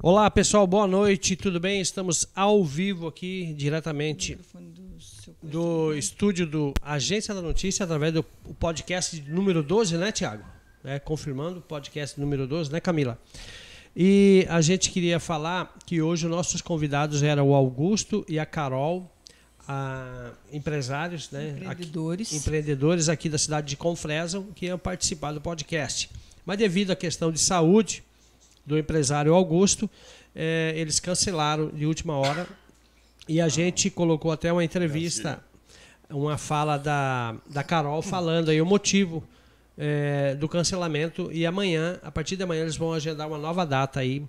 Olá pessoal, boa noite, tudo bem? Estamos ao vivo aqui diretamente do, do estúdio do Agência da Notícia através do podcast número 12, né, Tiago? É, confirmando, podcast número 12, né, Camila? E a gente queria falar que hoje os nossos convidados eram o Augusto e a Carol, a, empresários, né? Empreendedores. Aqui, empreendedores aqui da cidade de Confresa que iam participar do podcast. Mas devido à questão de saúde do empresário Augusto, é, eles cancelaram de última hora. E a gente colocou até uma entrevista, uma fala da, da Carol falando aí o motivo é, do cancelamento. E amanhã, a partir de amanhã, eles vão agendar uma nova data aí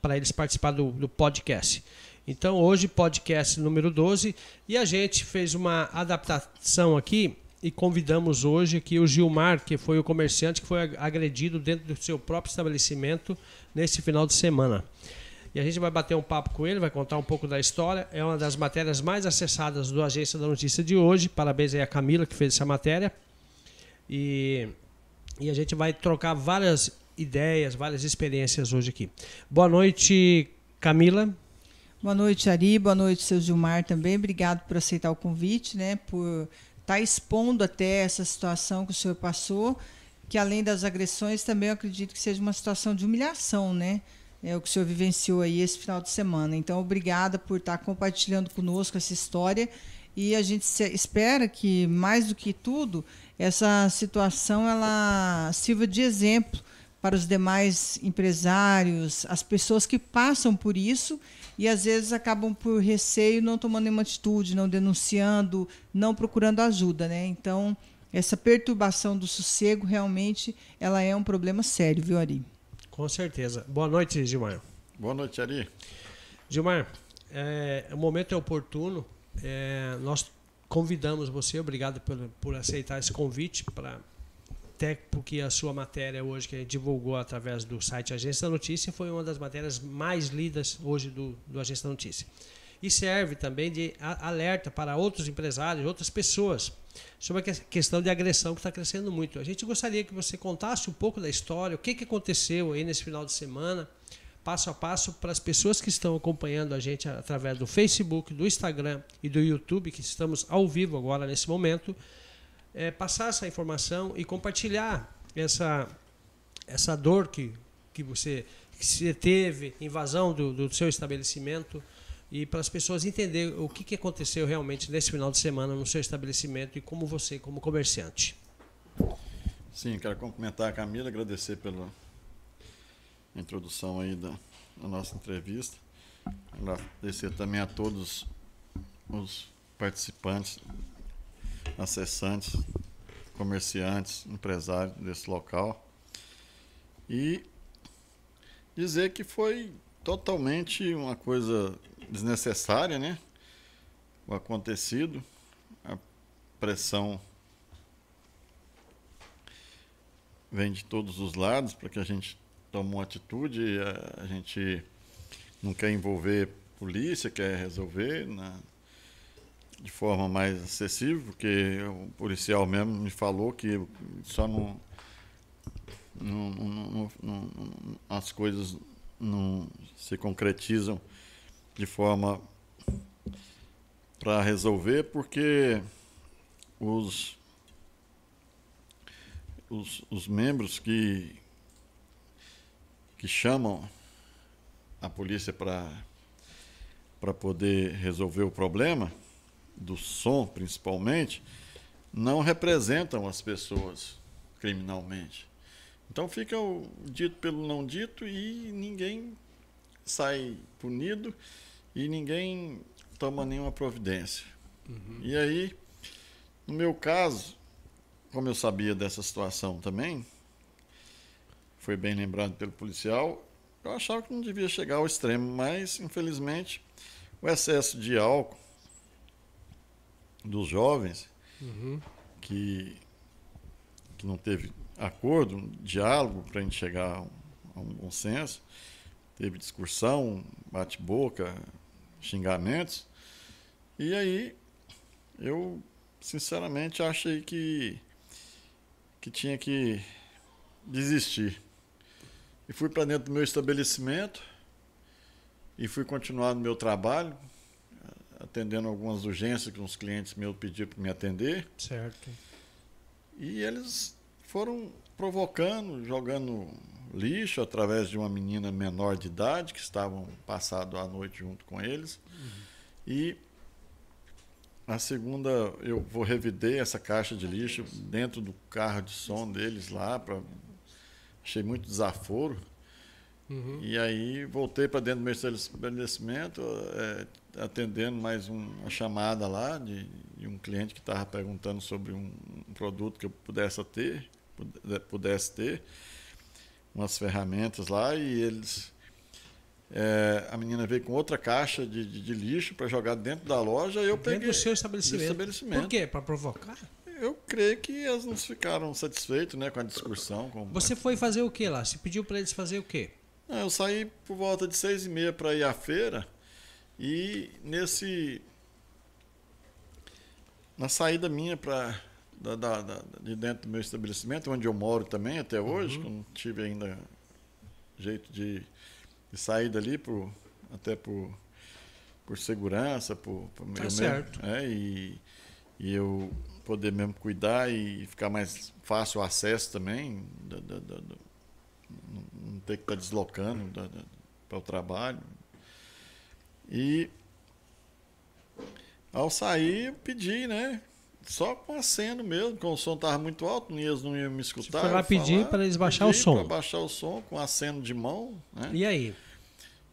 para eles participar do, do podcast. Então, hoje, podcast número 12, e a gente fez uma adaptação aqui e convidamos hoje aqui o Gilmar, que foi o comerciante que foi agredido dentro do seu próprio estabelecimento nesse final de semana. E a gente vai bater um papo com ele, vai contar um pouco da história. É uma das matérias mais acessadas do Agência da Notícia de hoje. Parabéns aí a Camila que fez essa matéria. E, e a gente vai trocar várias ideias, várias experiências hoje aqui. Boa noite, Camila. Boa noite, Ari. Boa noite, seu Gilmar também. Obrigado por aceitar o convite, né? Por está expondo até essa situação que o senhor passou, que além das agressões, também eu acredito que seja uma situação de humilhação, né? É o que o senhor vivenciou aí esse final de semana. Então, obrigada por estar compartilhando conosco essa história e a gente espera que, mais do que tudo, essa situação ela sirva de exemplo para os demais empresários, as pessoas que passam por isso e às vezes acabam por receio não tomando nenhuma atitude, não denunciando, não procurando ajuda, né? Então, essa perturbação do sossego realmente ela é um problema sério, viu, Ari? Com certeza. Boa noite, Gilmar. Boa noite, Ari. Gilmar, é, o momento é oportuno. É, nós convidamos você, obrigado por, por aceitar esse convite para até porque a sua matéria hoje, que divulgou através do site Agência da Notícia, foi uma das matérias mais lidas hoje do, do Agência da Notícia. E serve também de alerta para outros empresários, outras pessoas, sobre a questão de agressão que está crescendo muito. A gente gostaria que você contasse um pouco da história, o que, que aconteceu aí nesse final de semana, passo a passo, para as pessoas que estão acompanhando a gente através do Facebook, do Instagram e do YouTube, que estamos ao vivo agora nesse momento é, passar essa informação e compartilhar essa, essa dor que, que, você, que você teve, invasão do, do seu estabelecimento, e para as pessoas entenderem o que, que aconteceu realmente nesse final de semana no seu estabelecimento e como você, como comerciante. Sim, quero cumprimentar a Camila, agradecer pela introdução aí da, da nossa entrevista. Agradecer também a todos os participantes acessantes, comerciantes, empresários desse local. E dizer que foi totalmente uma coisa desnecessária, né? O acontecido, a pressão vem de todos os lados para que a gente tome uma atitude, a, gente não quer envolver polícia, quer resolver na, de forma mais acessível, porque o policial mesmo me falou que só não, não, não, não as coisas não se concretizam de forma para resolver, porque os, os, os membros que, que chamam a polícia para poder resolver o problema do som, principalmente, não representam as pessoas criminalmente. Então fica o dito pelo não dito e ninguém sai punido e ninguém toma nenhuma providência. Uhum. E aí, no meu caso, como eu sabia dessa situação também, foi bem lembrado pelo policial, eu achava que não devia chegar ao extremo, mas infelizmente o excesso de álcool dos jovens uhum. que, que não teve acordo, um diálogo para a gente chegar a um, a um bom senso. Teve discussão, bate-boca, xingamentos. E aí eu sinceramente achei que, que tinha que desistir. E fui para dentro do meu estabelecimento e fui continuar no meu trabalho, atendendo algumas urgências que uns clientes meus pediram para me atender. Certo. E eles foram provocando, jogando lixo através de uma menina menor de idade que estavam passado a noite junto com eles. Uhum. E a segunda, eu vou revider essa caixa de lixo dentro do carro de som deles lá, pra, achei muito desaforo. Uhum. E aí voltei para dentro do meu estabelecimento, é, atendendo mais um, uma chamada lá de, de um cliente que estava perguntando sobre um, um, produto que eu pudesse ter, pudesse ter, umas ferramentas lá, e eles. É, a menina veio com outra caixa de, de, de lixo para jogar dentro da loja e eu dentro peguei. do seu estabelecimento. Do estabelecimento. Por quê? Para provocar? Eu creio que elas não ficaram satisfeitos né, com a discussão. Com... Você foi fazer o que lá? Você pediu para eles fazer o quê? Eu saí por volta de seis e meia para ir à feira e nesse na saída minha para de dentro do meu estabelecimento, onde eu moro também até hoje, uhum. que eu não tive ainda jeito de, de sair dali por, até por, por segurança, por, por tá certo. Mesmo, é, e, e eu poder mesmo cuidar e ficar mais fácil o acesso também da, da, da, não ter que estar tá deslocando para o trabalho. E ao sair, eu pedi, né? Só com aceno mesmo, porque o som estava muito alto, eles não iam me escutar. Você foi lá pedir para eles baixar o som. Para baixar o som com aceno de mão. Né? E aí?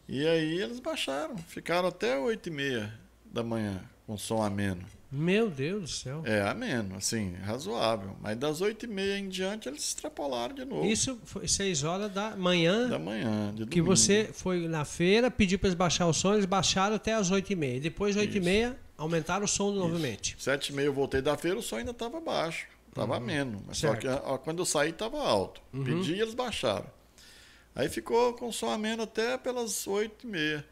E aí eles baixaram. Ficaram até 8 e meia da manhã com som ameno. Meu Deus do céu. É, ameno, assim, razoável. Mas das oito e meia em diante eles extrapolaram de novo. Isso foi seis horas da manhã. Da manhã, de Que você foi na feira, pediu para eles baixar o som, eles baixaram até as oito e meia. Depois, oito e meia, aumentaram o som Isso. novamente. Sete e meia eu voltei da feira, o som ainda estava baixo. Estava uhum. ameno. Mas só que quando eu saí estava alto. Uhum. Pedi e eles baixaram. Aí ficou com som ameno até pelas oito e meia.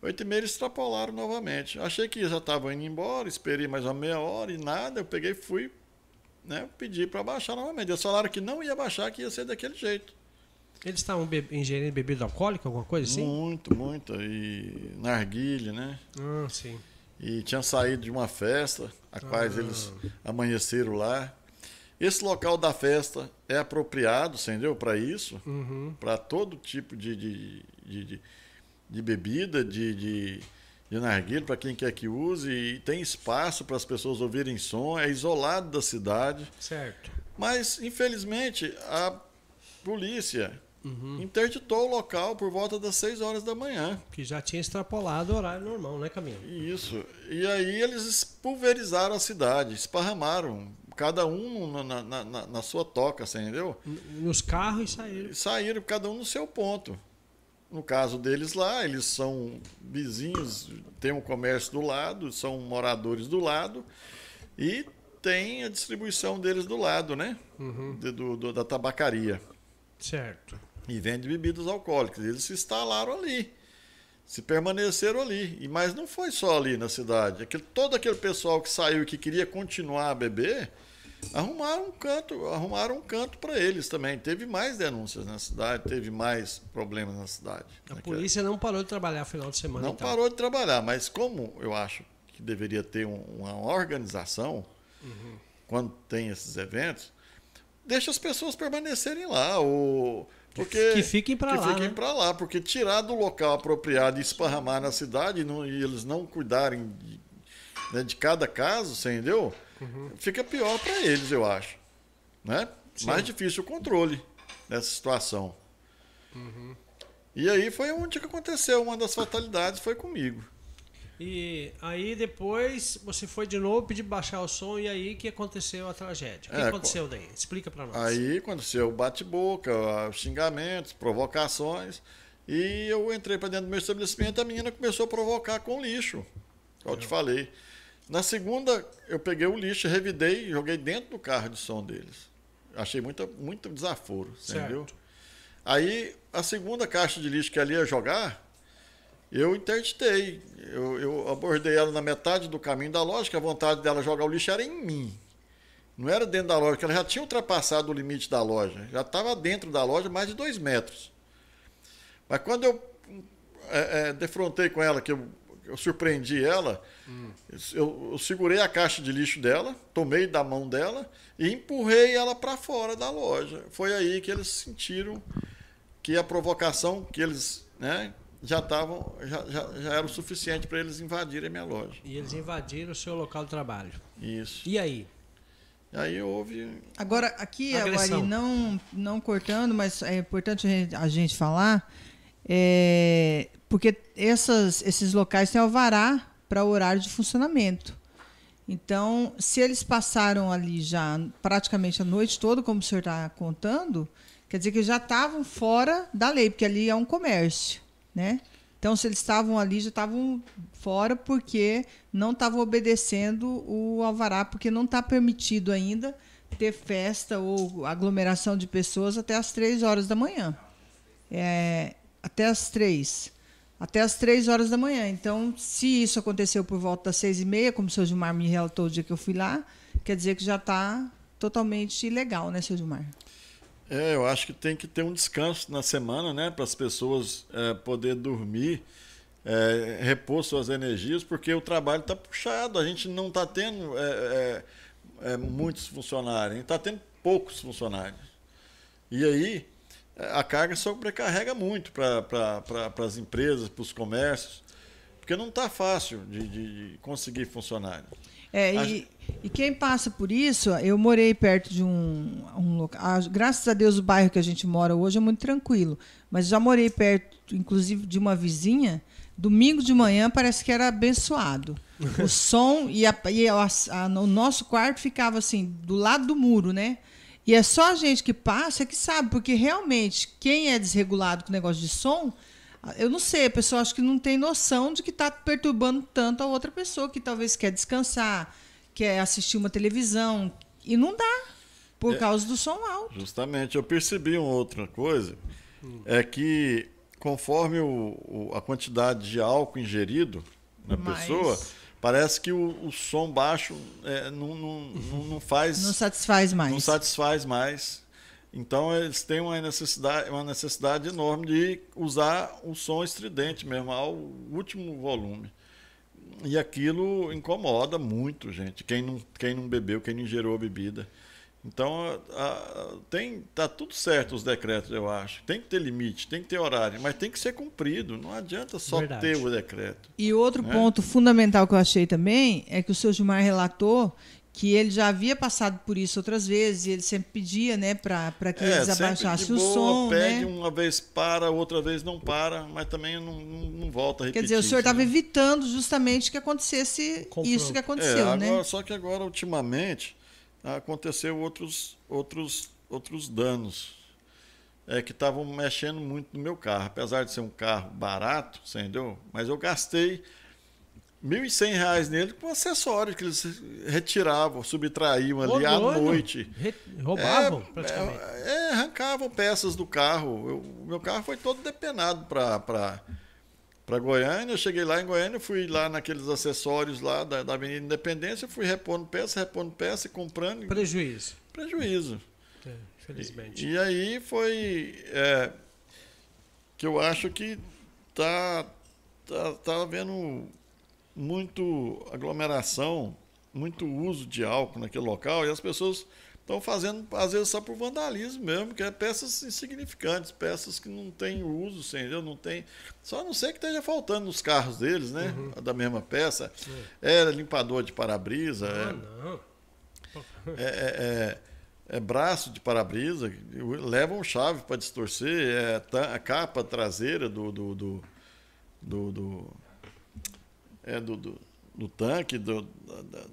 Oito e meia eles extrapolaram novamente. Achei que já estavam indo embora, esperei mais uma meia hora e nada. Eu peguei e fui né, pedir para baixar novamente. Eles falaram que não ia baixar, que ia ser daquele jeito. Eles estavam be ingerindo bebida alcoólica, alguma coisa assim? Muito, muito. E narguilha, né? Ah, sim. E tinham saído de uma festa, a ah. quais eles amanheceram lá. Esse local da festa é apropriado, entendeu? Para isso, uhum. para todo tipo de, de, de, de de bebida, de, de, de narguilho para quem quer que use, e tem espaço para as pessoas ouvirem som, é isolado da cidade. Certo. Mas, infelizmente, a polícia uhum. interditou o local por volta das 6 horas da manhã. Que já tinha extrapolado o horário normal, né, Caminho? Isso. E aí eles pulverizaram a cidade, esparramaram, cada um na, na, na, na sua toca, você entendeu? Nos carros e saíram. Saíram, cada um no seu ponto. No caso deles lá, eles são vizinhos, tem um comércio do lado, são moradores do lado e tem a distribuição deles do lado, né? Uhum. De, do, do, da tabacaria. Certo. E vende bebidas alcoólicas. Eles se instalaram ali, se permaneceram ali. E mas não foi só ali na cidade. Aquele, todo aquele pessoal que saiu e que queria continuar a beber arrumaram um canto, arrumaram um canto para eles também. Teve mais denúncias na cidade, teve mais problemas na cidade. A né, polícia não parou de trabalhar no final de semana. Não então. parou de trabalhar, mas como eu acho que deveria ter um, uma organização uhum. quando tem esses eventos, deixa as pessoas permanecerem lá ou porque que fiquem para lá, fiquem né? para lá, porque tirar do local apropriado e esparramar na cidade não, e eles não cuidarem de, né, de cada caso, você entendeu? Uhum. Fica pior para eles, eu acho. Né? Mais difícil o controle dessa situação. Uhum. E aí foi onde que aconteceu. Uma das fatalidades foi comigo. E aí depois você foi de novo pedir baixar o som e aí que aconteceu a tragédia. O que É, aconteceu daí? Explica para nós. Aí aconteceu o bate-boca, xingamentos, provocações. E eu entrei para dentro do meu estabelecimento e a menina começou a provocar com lixo. Eu te falei. Na segunda, eu peguei o lixo, revidei e joguei dentro do carro de som deles. Achei muito, muito desaforo, entendeu? Aí, a segunda caixa de lixo que ela ia jogar, eu interditei. Eu, eu abordei ela na metade do caminho da loja, que a vontade dela jogar o lixo era em mim. Não era dentro da loja, porque ela já tinha ultrapassado o limite da loja. Já estava dentro da loja mais de dois metros. Mas quando eu é, é, defrontei com ela, que eu, eu surpreendi ela, hum. eu, eu, segurei a caixa de lixo dela, tomei da mão dela e empurrei ela para fora da loja. Foi aí que eles sentiram que a provocação que eles né, já estavam já, já, já era o suficiente para eles invadirem a minha loja. E eles invadiram o seu local de trabalho. Isso. E aí? Aí houve. Agora, aqui, agora, não, não cortando, mas é importante a gente, a gente falar, é, porque essas, esses locais têm alvará para horário de funcionamento. Então, se eles passaram ali já praticamente a noite toda, como o senhor está contando, quer dizer que já estavam fora da lei, porque ali é um comércio, né? Então, se eles estavam ali, já estavam fora porque não estavam obedecendo o alvará, porque não está permitido ainda ter festa ou aglomeração de pessoas até as três horas da manhã. É, até as três. Até as três horas da manhã. Então, se isso aconteceu por volta das seis e meia, como o seu Gilmar me relatou o dia que eu fui lá, quer dizer que já está totalmente ilegal, né, seu Gilmar? É, eu acho que tem que ter um descanso na semana, né, para as pessoas é, poder dormir, é, repor suas energias, porque o trabalho está puxado, a gente não está tendo é, é, é, muitos funcionários, está tendo poucos funcionários. E aí a carga sobrecarrega muito para pra, as empresas, para os comércios, porque não está fácil de, de, conseguir funcionário. É, e, e, quem passa por isso, eu morei perto de um, um local. Ah, graças a Deus, o bairro que a gente mora hoje é muito tranquilo. Mas já morei perto, inclusive, de uma vizinha. Domingo de manhã parece que era abençoado. O som e, a, e a, o nosso quarto ficava assim, do lado do muro, né? E é só a gente que passa que sabe, porque realmente quem é desregulado com negócio de som, eu não sei, a pessoa acho que não tem noção de que está perturbando tanto a outra pessoa que talvez quer descansar, quer assistir uma televisão e não dá por é, causa do som alto. Justamente, eu percebi uma outra coisa, é que conforme o, o, a quantidade de álcool ingerido na Mas... pessoa, parece que o, o som baixo é, não, não, não, não, faz. Não satisfaz mais. Não satisfaz mais. Então eles têm uma necessidade, uma necessidade enorme de usar o som estridente mesmo, ao último volume. E aquilo incomoda muito, gente. Quem não, quem não bebeu, quem não ingerou a bebida. Então, a, a, tem tá tudo certo os decretos, eu acho. Tem que ter limite, tem que ter horário, mas tem que ser cumprido. Não adianta só Verdade. ter o decreto. E outro né? ponto fundamental que eu achei também é que o seu Gilmar relatou que ele já havia passado por isso outras vezes e ele sempre pedia, né, para que é, eles abaixassem o som, pede, né? uma vez para, outra vez não para, mas também não, não, não volta a repetir. Quer dizer, o senhor estava né? evitando justamente que acontecesse Confronto. isso que aconteceu, é, agora, né? Só que agora, ultimamente, aconteceu outros, outros, outros danos é, que estavam mexendo muito no meu carro. Apesar de ser um carro barato, entendeu? Mas eu gastei R$ 1.100 nele com acessórios que eles retiravam, subtraíam ali à noite. Re roubavam, é, praticamente. É, é, arrancavam peças do carro. O meu carro foi todo depenado para para Goiânia. Eu cheguei lá em Goiânia, fui lá naqueles acessórios lá da, da Avenida Independência, fui repondo peça, repondo peça e comprando. Prejuízo. Prejuízo. É, infelizmente. E, e, aí foi é, que eu acho que tá, tá, tá havendo muito aglomeração, muito uso de álcool naquele local e as pessoas estão fazendo, às vezes, só por vandalismo mesmo, que é peças insignificantes, peças que não têm uso, entendeu? Não tem. Só não sei que esteja faltando nos carros deles, né? Uhum. Da mesma peça. É, é limpador de para-brisa. Ah, é. É, é, é, é braço de para-brisa, levam chave para distorcer, é a capa traseira do. do, do, do, do é do, do, do tanque, do, da,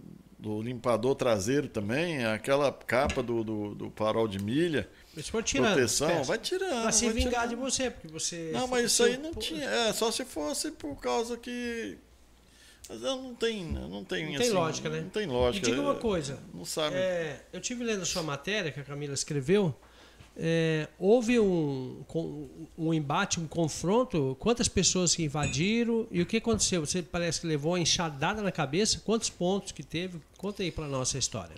do limpador traseiro também, aquela capa do, do, do farol de milha. Mas foi tirando. Proteção, vai tirando. Pra se vingar tirando. de você, porque você. Não, mas isso aí não tinha. É, só se fosse por causa que. Mas não tem. Não tem, não assim, tem lógica, né? Não tem lógica. E diga uma coisa. Não sabe. É, eu tive lendo a sua matéria que a Camila escreveu. É, houve um, um embate, um confronto? Quantas pessoas que invadiram e o que aconteceu? Você parece que levou a enxadada na cabeça? Quantos pontos que teve? Conta aí para nossa história.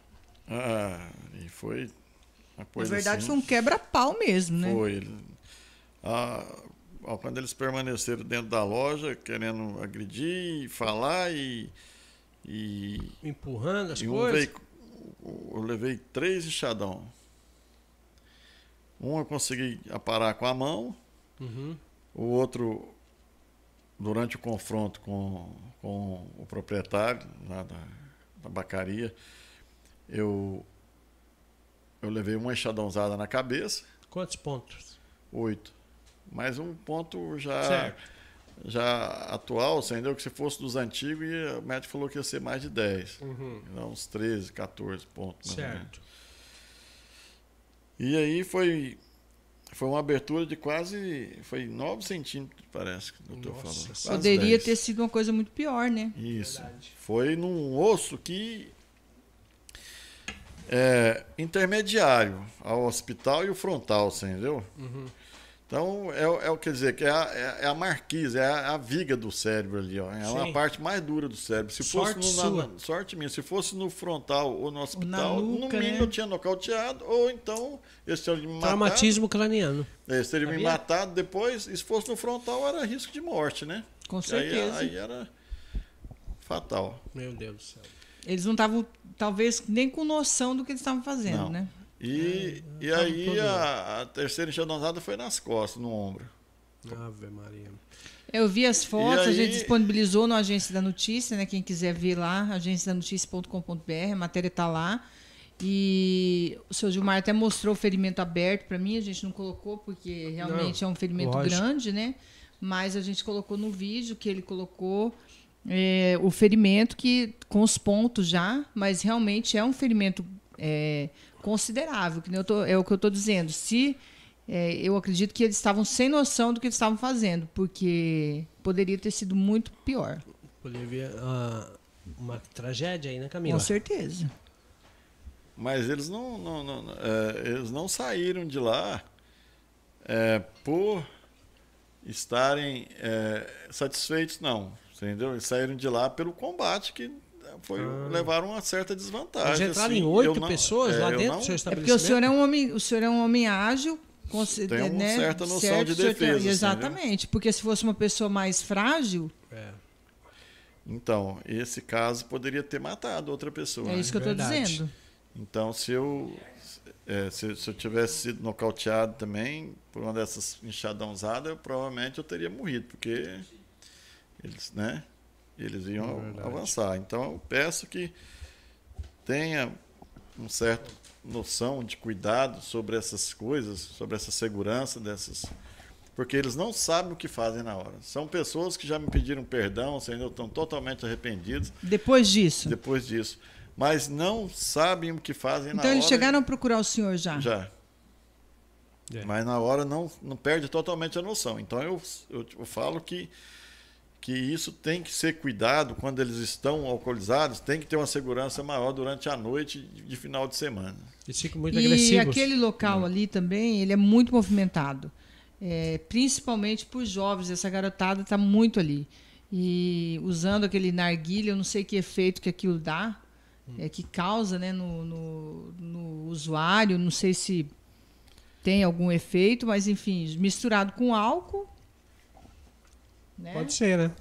Ah, e foi uma coisa Na verdade, assim, foi um quebra-pau mesmo, né? Foi. Ah, quando eles permaneceram dentro da loja, querendo agredir, falar e. e Empurrando as e um coisas. veio- eu levei três enxadão. Um eu consegui aparar com a mão, Uhum. o outro, durante o confronto com, com o proprietário lá da, da bacaria, eu, eu levei uma enxadãozada na cabeça, Quantos pontos? oito. Mais um ponto já, Certo. já atual, você entendeu? Que se fosse dos antigos, o médico falou que ia ser mais de 10. Uhum. Então, uns 13, 14 pontos. Certo. E aí foi, foi uma abertura de quase. Foi 9 centímetros, parece que o doutor Nossa falou. Quase Poderia 10. ter sido uma coisa muito pior, né? Isso. Verdade. Foi num osso que. É intermediário ao hospital e o frontal, você entendeu? Uhum. Então, é, o- é o que quer dizer, que é a, é- é a marquise, é a, a viga do cérebro ali, ó. É Sim. uma parte mais dura do cérebro. Se Sorte fosse no, na- sua. na- sorte minha, se fosse no frontal ou no hospital, nuca, no mínimo né? eu tinha nocauteado, ou então eles teriam me matado. Traumatismo craniano. Eles teriam me Sabia? matado depois, e se fosse no frontal era risco de morte, né? Com Aí- certeza. Aí, era fatal. Meu Deus do céu. Eles não estavam, talvez, nem com noção do que eles estavam fazendo, Não. né? E, e tava aí a, a terceira enxadãozada foi nas costas, no ombro. Ave Maria. Eu vi as fotos, E a gente aí- disponibilizou no Agência da Notícia, né? Quem quiser ver lá, agenciadanoticia.com.br, a matéria está lá. E o seu Gilmar até mostrou o ferimento aberto para mim, a gente não colocou porque realmente é um ferimento lógico. grande, né? Mas a gente colocou no vídeo que ele colocou é, o ferimento que com os pontos já, mas realmente é um ferimento é, considerável, que eu tô- é o que eu estou dizendo. Se é, eu acredito que eles estavam sem noção do que eles estavam fazendo, porque poderia ter sido muito pior. Poderia ah, uma tragédia aí, né, Camila? Com certeza. Mas eles não, não- não- é, eles não saíram de lá é, por estarem é, satisfeitos, não. Entendeu? Eles saíram de lá pelo combate que foi, Ah. levaram uma certa desvantagem. Eles entraram assim. em oito pessoas é, lá dentro não- do seu É porque estabelecimento? o senhor é um homem, o senhor é um homem ágil, Tem uma né? certa noção Certo, de senhor tem- defesa, assim, Exatamente, porque se fosse uma pessoa mais frágil, É. Então, esse caso poderia ter matado outra pessoa. é né? isso que eu estou dizendo. Então, se eu, é, se, se eu tivesse sido nocauteado também por uma dessas enxadãozadas, eu, provavelmente eu teria morrido, porque eles, né, eles iam É verdade. avançar. Então, eu peço que tenha um certo noção de cuidado sobre essas coisas, sobre essa segurança dessas porque eles não sabem o que fazem na hora. São pessoas que já me pediram perdão, assim, estão totalmente arrependidos Depois disso. depois disso, mas não sabem o que fazem na Então hora. eles chegaram a procurar o senhor já. Já. É. Mas na hora não, não perde totalmente a noção. Então eu, eu, eu falo que, que isso tem que ser cuidado quando eles estão alcoolizados, tem que ter uma segurança maior durante a noite de, final de semana. Eles ficam muito E agressivos. aquele local ali também, ele é muito movimentado. É, principalmente por jovens, essa garotada está muito ali. E usando aquele narguilha, eu não sei que efeito que aquilo dá, é, que causa né, no, no, no usuário, não sei se tem algum efeito, mas enfim, misturado com álcool. Né? Pode ser, né?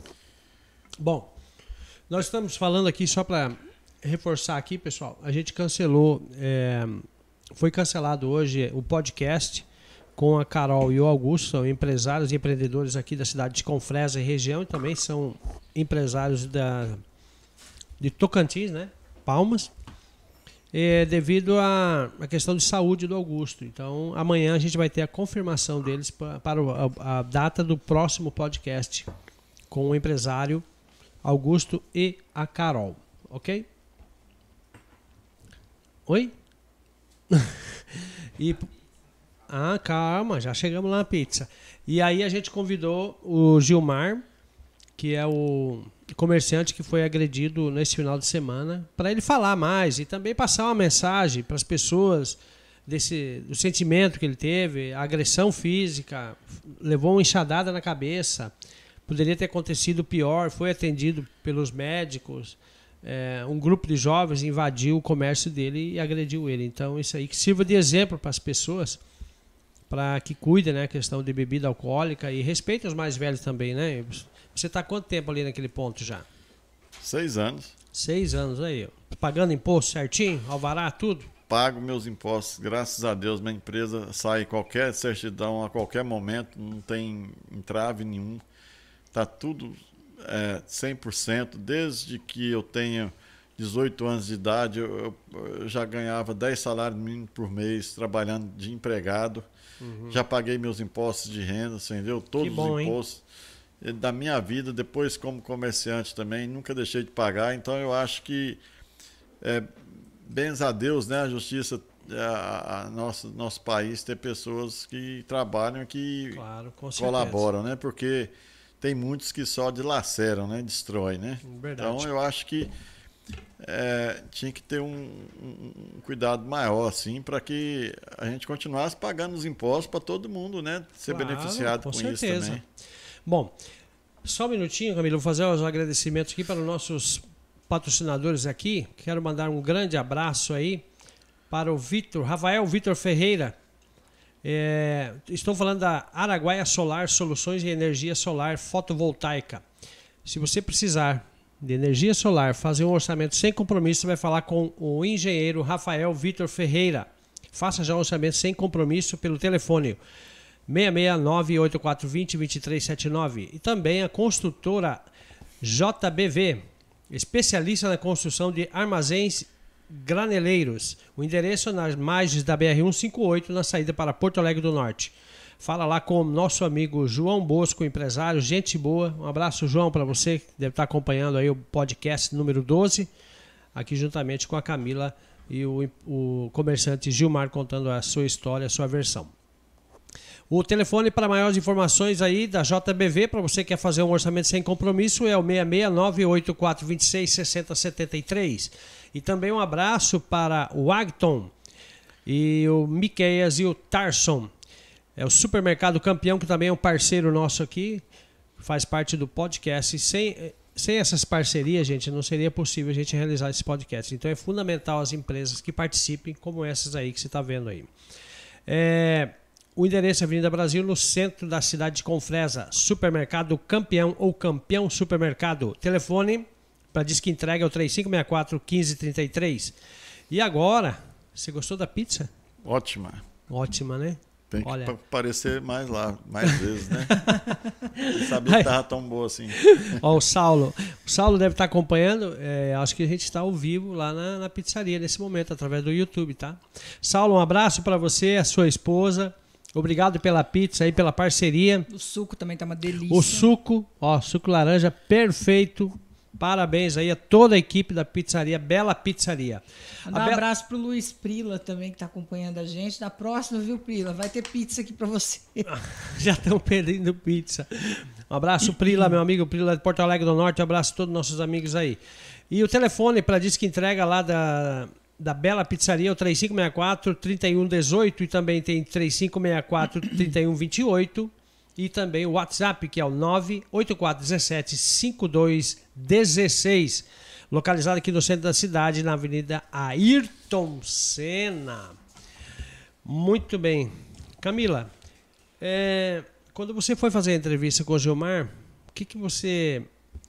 Bom, nós estamos falando aqui só para reforçar aqui, pessoal. A gente cancelou, é, foi cancelado hoje o podcast com a Carol e o Augusto, são empresários e empreendedores aqui da cidade de Confresa e região e também são empresários da de Tocantins, né? Palmas. É, devido à à questão de saúde do Augusto. Então, amanhã a gente vai ter a confirmação deles pa- para a, a data do próximo podcast com o empresário Augusto e a Carol. Ok? Oi? e, ah, calma, já chegamos lá na pizza. E aí a gente convidou o Gilmar, que é o comerciante que foi agredido nesse final de semana, para ele falar mais e também passar uma mensagem para as pessoas desse do sentimento que ele teve, agressão física, levou uma enxadada na cabeça, poderia ter acontecido pior, foi atendido pelos médicos, é, um grupo de jovens invadiu o comércio dele e agrediu ele. Então isso aí que sirva de exemplo para as pessoas para que cuide, né, questão de bebida alcoólica e respeite os mais velhos também, né? Você está quanto tempo ali naquele ponto já? Seis anos. Seis anos aí, pagando imposto certinho, alvará, tudo? Pago meus impostos, graças a Deus, minha empresa sai qualquer certidão a qualquer momento, não tem entrave nenhum, tá tudo é, 100%, desde que eu tenha 18 anos de idade, eu, eu já ganhava 10 salários mínimos por mês trabalhando de empregado. Uhum. Já paguei meus impostos de renda, entendeu? Todos bom, os impostos hein? Da minha vida, depois como comerciante também, nunca deixei de pagar. Então eu acho que, é, bens a Deus, né? A justiça, a, a nosso, nosso país ter pessoas que trabalham, que claro, colaboram, né? Porque tem muitos que só dilaceram, né? Destrói, né? Verdade. Então eu acho que é, tinha que ter um, um, cuidado maior, assim, para que a gente continuasse pagando os impostos para todo mundo, né? Ser claro, beneficiado com, com isso também. Bom, só um minutinho, Camilo, vou fazer os agradecimentos aqui para os nossos patrocinadores aqui. Quero mandar um grande abraço aí para o Vitor, Rafael Vitor Ferreira. É, estou falando da Araguaia Solar Soluções de Energia Solar Fotovoltaica. Se você precisar de energia solar, fazer um orçamento sem compromisso, vai falar com o engenheiro Rafael Vitor Ferreira. Faça já um orçamento sem compromisso pelo telefone 669-8420-2379. E também a construtora JBV, especialista na construção de armazéns graneleiros. O endereço é nas margens da BR-158, na saída para Porto Alegre do Norte. Fala lá com o nosso amigo João Bosco, empresário, gente boa. Um abraço, João, para você que deve estar acompanhando aí o podcast número 12, aqui juntamente com a Camila e o, o comerciante Gilmar contando a sua história, a sua versão. O telefone para maiores informações aí da JBV, para você que quer fazer um orçamento sem compromisso, é o 66984266073. E também um abraço para o Agton e o Miqueias e o Tarson. É o Supermercado Campeão, que também é um parceiro nosso aqui, faz parte do podcast. Sem, sem essas parcerias, gente, não seria possível a gente realizar esse podcast. Então é fundamental as empresas que participem, como essas aí que você está vendo aí. É, o endereço é Avenida Brasil, no centro da cidade de Confresa. Supermercado Campeão ou Campeão Supermercado. Telefone para disque entrega é o 3564 1533. E agora, você gostou da pizza? Ótima. Ótima, né? Tem que Olha. aparecer mais lá, mais vezes, né? sabia que tão boa assim. Ó, o Saulo. O Saulo deve estar acompanhando. É, acho que a gente está ao vivo lá na, na, pizzaria nesse momento, através do YouTube, tá? Saulo, um abraço para você, a sua esposa. Obrigado pela pizza e pela parceria. O suco também tá uma delícia. O suco, ó, suco laranja perfeito. Parabéns aí a toda a equipe da pizzaria, Bela Pizzaria. Mandar um Be... abraço pro Luiz Prila também, que está acompanhando a gente. Na próxima, viu, Prila? Vai ter pizza aqui para você. Já estão perdendo pizza. Um abraço, Prila, meu amigo Prila de Porto Alegre do Norte. Um abraço a todos os nossos amigos aí. E o telefone para disco entrega lá da, da Bela Pizzaria, o 3564-3118 e também tem 3564-3128 e também o WhatsApp, que é o 984175216, localizado aqui no centro da cidade, na Avenida Ayrton Senna. Muito bem. Camila, é, quando você foi fazer a entrevista com o Gilmar, o que, que você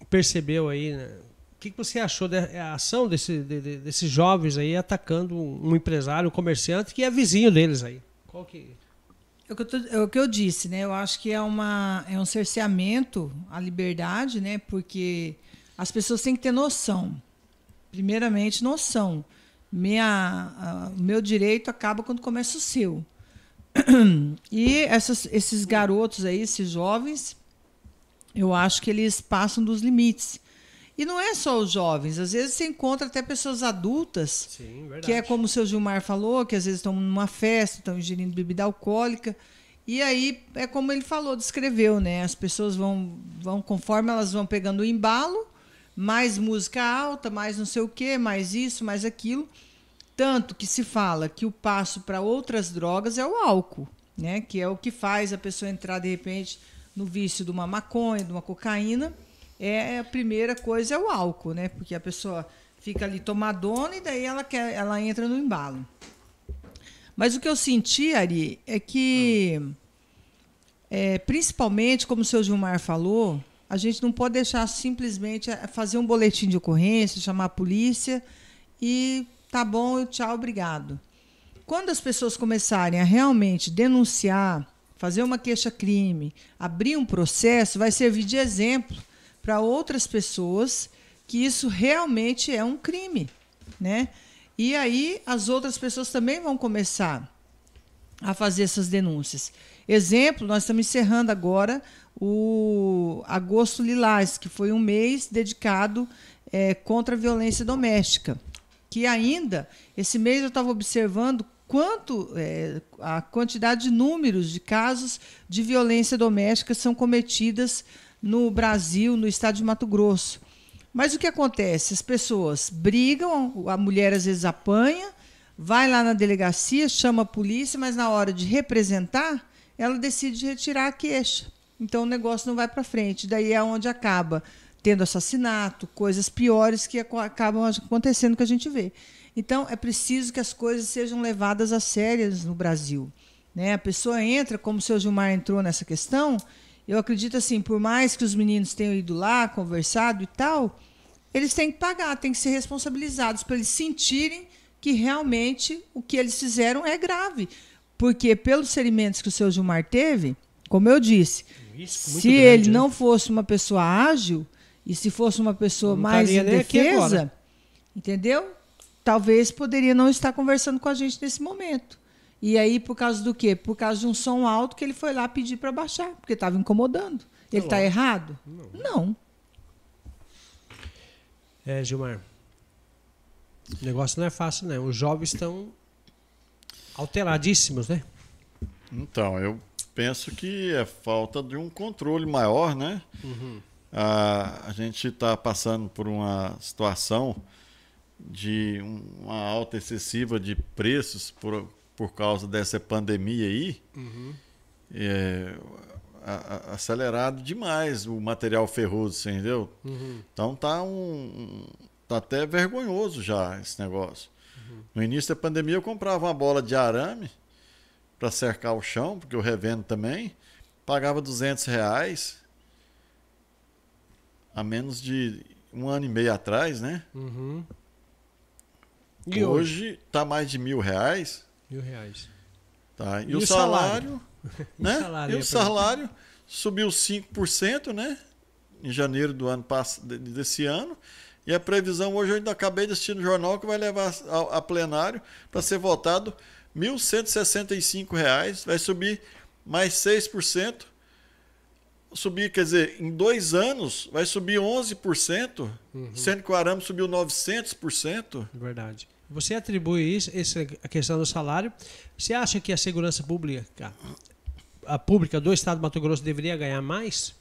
percebeu aí, né? O que, que você achou da ação desse, de, desses jovens aí atacando um empresário, um comerciante que é vizinho deles aí? Qual que... É o que, eu tô, é o que eu disse, né? Eu acho que é, uma, é um cerceamento à liberdade, né? Porque as pessoas têm que ter noção. Primeiramente, noção. Minha, o meu direito acaba quando começa o seu. E essas, esses garotos aí, esses jovens, eu acho que eles passam dos limites. E não é só os jovens, às vezes você encontra até pessoas adultas, Sim, que é como o seu Gilmar falou, que às vezes estão numa festa, estão ingerindo bebida alcoólica. E aí é como ele falou, descreveu, né? As pessoas vão, vão conforme elas vão pegando o embalo, mais música alta, mais não sei o quê, mais isso, mais aquilo. Tanto que se fala que o passo para outras drogas é o álcool, né? Que é o que faz a pessoa entrar de repente no vício de uma maconha, de uma cocaína é a primeira coisa é o álcool, né? Porque a pessoa fica ali tomadona e daí ela quer, ela entra no embalo. Mas o que eu senti, Ari, é que, é, principalmente, como o seu Gilmar falou, a gente não pode deixar simplesmente é, fazer um boletim de ocorrência, chamar a polícia e tá bom, tchau, obrigado. Quando as pessoas começarem a realmente denunciar, fazer uma queixa-crime, abrir um processo, vai servir de exemplo para outras pessoas que isso realmente é um crime, né? E aí as outras pessoas também vão começar a fazer essas denúncias. Exemplo, nós estamos encerrando agora o Agosto Lilás, que foi um mês dedicado é, contra a violência doméstica. Que ainda, esse mês eu estava observando quanto é, a quantidade de números de casos de violência doméstica são cometidas no Brasil, no estado de Mato Grosso. Mas o que acontece? As pessoas brigam, a mulher às vezes apanha, vai lá na delegacia, chama a polícia, mas na hora de representar, ela decide retirar a queixa. Então o negócio não vai para frente. Daí é onde acaba tendo assassinato, coisas piores que acabam acontecendo que a gente vê. Então é preciso que as coisas sejam levadas a sérias no Brasil. Né? A pessoa entra, como o seu Gilmar entrou nessa questão, eu acredito assim, por mais que os meninos tenham ido lá, conversado e tal, eles têm que pagar, têm que ser responsabilizados para eles sentirem que realmente o que eles fizeram é grave. Porque pelos ferimentos que o seu Gilmar teve, como eu disse, se grande, ele né? não fosse uma pessoa ágil e se fosse uma pessoa não mais indefesa, entendeu? Talvez poderia não estar conversando com a gente nesse momento. E aí, por causa do quê? Por causa de um som alto que ele foi lá pedir para baixar, porque estava incomodando. Ele está errado? Não. não. É, Gilmar. O negócio não é fácil, né? Os jovens estão alteradíssimos, né? Então, eu penso que é falta de um controle maior, né? Uhum. A, a gente está passando por uma situação de uma alta excessiva de preços por, por causa dessa pandemia aí, uhum. é, a, a, acelerado demais o material ferroso, entendeu? Uhum. Então tá um, tá até vergonhoso já esse negócio. Uhum. No início da pandemia eu comprava uma bola de arame para cercar o chão, porque eu revendo também, pagava 200 reais a menos de um ano e meio atrás, né? Uhum. E hoje está mais de mil reais. Mil reais. Tá. E, e o, salário, salário? né? salário e o salário subiu 5%, né? Em janeiro do ano desse ano. E a previsão hoje eu ainda acabei de assistir no jornal que vai levar a, a plenário para ser votado R$ 1.165, vai subir mais 6%. Subir, quer dizer, em dois anos vai subir 11%, uhum. sendo que o arame subiu 900%. Verdade. Você atribui isso, essa, a questão do salário. Você acha que a segurança pública, a pública do Estado do Mato Grosso deveria ganhar mais?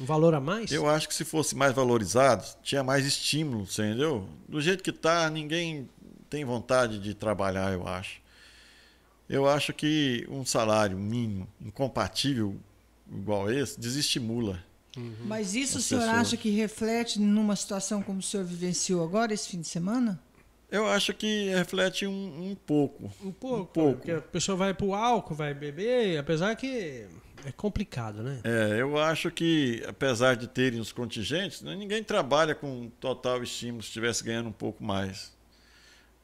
Um valor a mais? Eu acho que se fosse mais valorizado, tinha mais estímulo, entendeu? Do jeito que está, ninguém tem vontade de trabalhar, eu acho. Eu acho que um salário mínimo, incompatível igual esse, desestimula. Uhum. Mas isso o senhor pessoas. acha que reflete numa situação como o senhor vivenciou agora, esse fim de semana? Eu acho que reflete um, um pouco. Um pouco. Um pouco. Porque a pessoa vai para o álcool, vai beber, apesar que é complicado, né? É, eu acho que, apesar de terem os contingentes, né, ninguém trabalha com total estímulo se estivesse ganhando um pouco mais.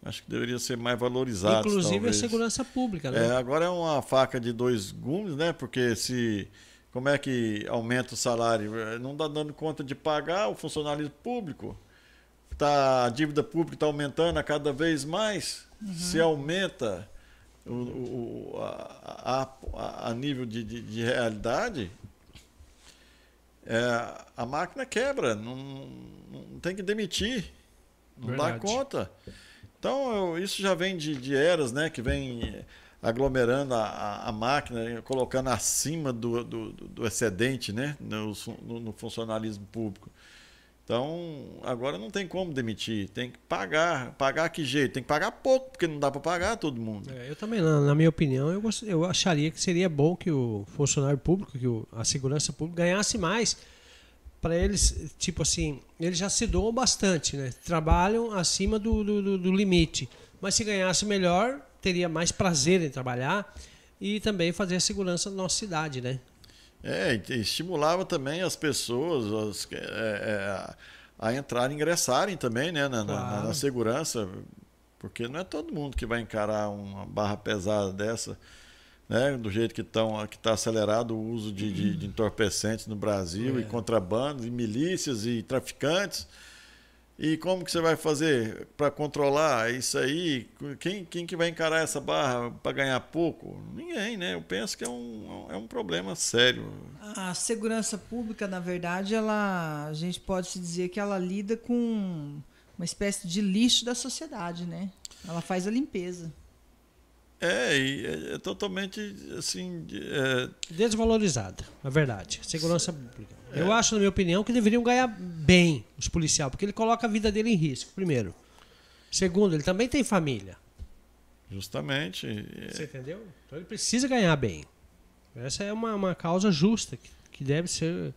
Acho que deveria ser mais valorizado. Inclusive talvez. a segurança pública, né? É, agora é uma faca de dois gumes, né? Porque se. Como é que aumenta o salário? Não está dando conta de pagar o funcionalismo público tá, a dívida pública está aumentando a cada vez mais, uhum. se aumenta o, o, a, a, a, nível de, de, de realidade, é, a máquina quebra, não, não tem que demitir, não Verdade. dá conta. Então, eu, isso já vem de, de, eras, né, que vem aglomerando a, a, máquina, colocando acima do, do, do excedente né, no, no, no funcionalismo público. Então, agora não tem como demitir, tem que pagar. Pagar que jeito? Tem que pagar pouco, porque não dá para pagar todo mundo. É, eu também, na, na, minha opinião, eu, eu acharia que seria bom que o funcionário público, que o, a segurança pública ganhasse mais. Para eles, tipo assim, eles já se doam bastante, né? Trabalham acima do, do, do limite. Mas se ganhasse melhor, teria mais prazer em trabalhar e também fazer a segurança da nossa cidade, né? É, estimulava também as pessoas as, é, é, a entrarem, ingressarem também, né, na, claro. na, na, segurança, porque não é todo mundo que vai encarar uma barra pesada dessa, né, do jeito que estão, que está acelerado o uso de, de, de entorpecentes no Brasil é. e contrabando, e milícias e traficantes. E como que você vai fazer para controlar isso aí? Quem, quem que vai encarar essa barra para ganhar pouco? Ninguém, né? Eu penso que é um, é um problema sério. A segurança pública, na verdade, ela, a gente pode se dizer que ela lida com uma espécie de lixo da sociedade, né? Ela faz a limpeza. É, e é, é totalmente assim. É... Desvalorizada, na verdade. Segurança pública. É. Eu acho, na minha opinião, que deveriam ganhar bem os policiais, porque ele coloca a vida dele em risco, primeiro. Segundo, ele também tem família. Justamente. Você entendeu? Então ele precisa ganhar bem. Essa é uma, uma causa justa que, que deve ser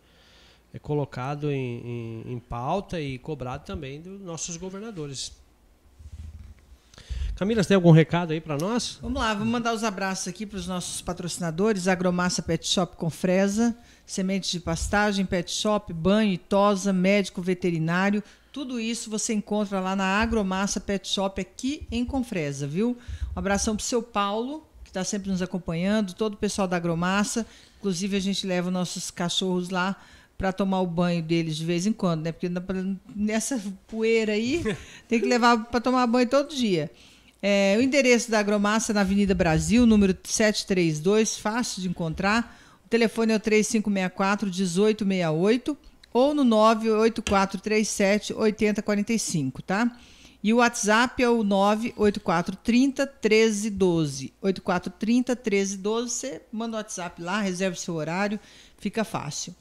é, colocado em, em, em pauta e cobrado também dos nossos governadores. Camila, você tem algum recado aí para nós? Vamos lá, vamos mandar os abraços aqui para os nossos patrocinadores: Agromassa Pet Shop com Fresa, sementes de pastagem, pet shop, banho e tosa, médico veterinário. Tudo isso você encontra lá na Agromassa Pet Shop aqui em Confresa, viu? Um abração para o seu Paulo, que está sempre nos acompanhando, todo o pessoal da Agromassa. Inclusive, a gente leva nossos cachorros lá para tomar o banho deles de vez em quando, né? Porque nessa poeira aí tem que levar para tomar banho todo dia. É, o endereço da Agromassa na Avenida Brasil, número 732, fácil de encontrar. O telefone é o 3564 1868 ou no 98437 8045, tá? E o WhatsApp é o 98430 1312. 8430 1312, você manda o WhatsApp lá, reserva o seu horário, fica fácil.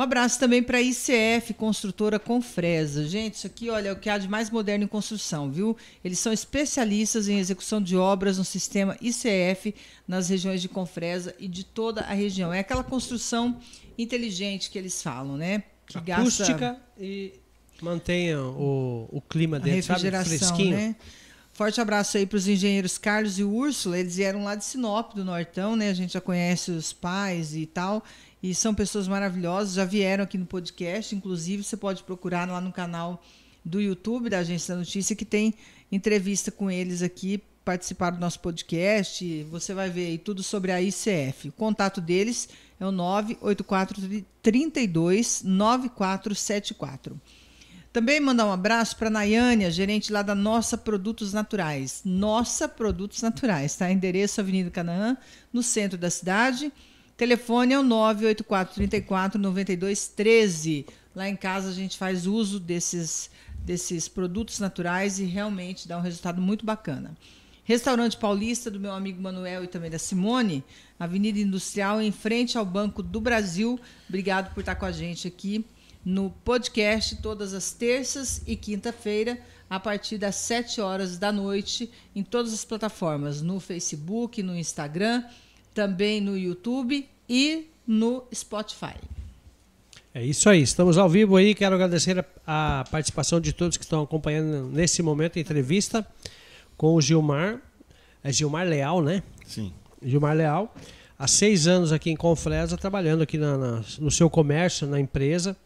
Um abraço também para a ICF, construtora Confresa. Gente, isso aqui, olha, é o que há de mais moderno em construção, viu? Eles são especialistas em execução de obras no sistema ICF nas regiões de Confresa e de toda a região. É aquela construção inteligente que eles falam, né? Que Acústica gasta... e mantenha o, o clima dentro, sabe? Fresquinho. Né? Forte abraço aí para os engenheiros Carlos e Úrsula. Eles vieram lá de Sinop, do Nortão, né? A gente já conhece os pais e tal e são pessoas maravilhosas, já vieram aqui no podcast, inclusive você pode procurar lá no canal do YouTube da Agência da Notícia que tem entrevista com eles aqui, participaram do nosso podcast, você vai ver aí tudo sobre a ICF. O contato deles é o 984 32 9474. Também mandar um abraço para a Nayânia, gerente lá da Nossa Produtos Naturais. Nossa Produtos Naturais, tá? Endereço Avenida Canaã, no centro da cidade. Telefone é o 984 34 92 13. Lá em casa a gente faz uso desses, desses produtos naturais e realmente dá um resultado muito bacana. Restaurante Paulista, do meu amigo Manuel e também da Simone, Avenida Industrial, em frente ao Banco do Brasil. Obrigado por estar com a gente aqui no podcast todas as terças e quinta-feira, a partir das 7 horas da noite, em todas as plataformas, no Facebook, no Instagram também no YouTube e no Spotify. É isso aí, estamos ao vivo aí. Quero agradecer a, a participação de todos que estão acompanhando nesse momento a entrevista com o Gilmar. É Gilmar Leal, né? Sim. Gilmar Leal. Há seis anos aqui em Confresa, trabalhando aqui na, na, no seu comércio, na empresa.